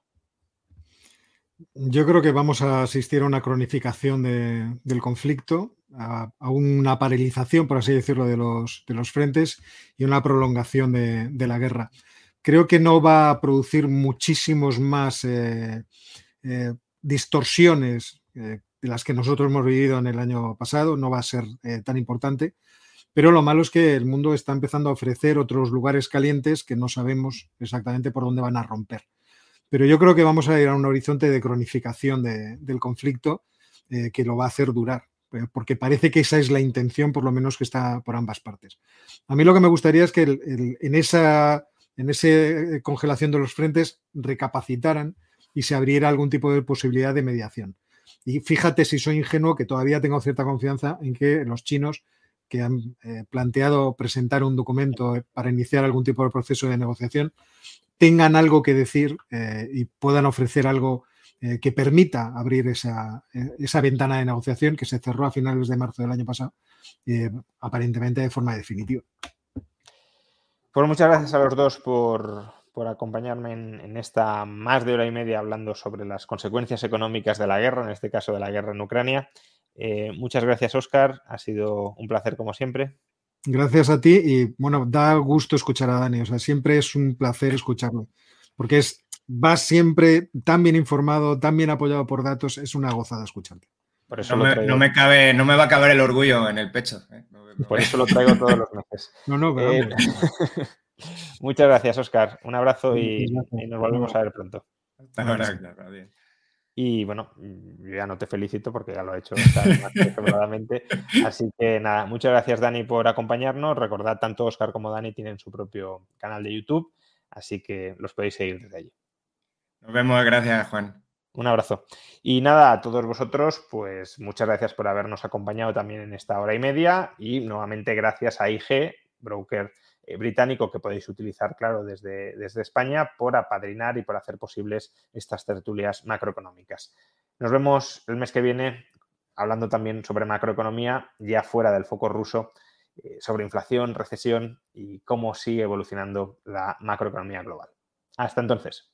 Yo creo que vamos a asistir a una cronificación del conflicto a, una paralización, por así decirlo, de los, frentes y una prolongación de, la guerra. Creo que no va a producir muchísimos más eh, eh, distorsiones eh, de las que nosotros hemos vivido en el año pasado, no va a ser tan importante, pero lo malo es que el mundo está empezando a ofrecer otros lugares calientes que no sabemos exactamente por dónde van a romper. Pero yo creo que vamos a ir a un horizonte de cronificación del conflicto que lo va a hacer durar. Eh, porque parece que esa es la intención, por lo menos, que está por ambas partes. A mí lo que me gustaría es que en esa en ese congelación de los frentes recapacitaran y se abriera algún tipo de posibilidad de mediación. Y fíjate si soy ingenuo que todavía tengo cierta confianza en que los chinos que han eh, planteado presentar un documento para iniciar algún tipo de proceso de negociación tengan algo que decir eh, y puedan ofrecer algo eh, que permita abrir esa, eh, esa, ventana de negociación que se cerró a finales de marzo del año pasado, aparentemente de forma definitiva. Pues muchas gracias a los dos por, por acompañarme en, esta más de hora y media hablando sobre las consecuencias económicas de la guerra, en este caso de la guerra en Ucrania. muchas gracias, Oscar. Ha sido un placer como siempre. Gracias a ti y bueno, da gusto escuchar a Dani. O sea, siempre es un placer escucharlo porque es vas siempre tan bien informado, tan bien apoyado por datos, es una gozada escucharte. Por eso no, me, cabe, no me va a caber el orgullo en el pecho. ¿eh? Por eso lo traigo todos los meses. No, no, pero eh, Muchas gracias, Oscar. Un abrazo y, nos volvemos a ver pronto. Y bueno, yo ya no te felicito porque ya lo he hecho Así que nada, muchas gracias Dani por acompañarnos. Recordad, tanto Oscar como Dani tienen su propio canal de YouTube, así que los podéis seguir desde allí. Nos vemos, gracias Juan. Un abrazo. Y nada, a todos vosotros, pues muchas gracias por habernos acompañado también en esta hora y media y nuevamente gracias a IG, broker eh, británico que podéis utilizar, claro, desde, desde España por apadrinar y por hacer posibles estas tertulias macroeconómicas. Nos vemos el mes que viene hablando también sobre macroeconomía ya fuera del foco ruso, eh, sobre inflación, recesión y cómo sigue evolucionando la macroeconomía global. Hasta entonces.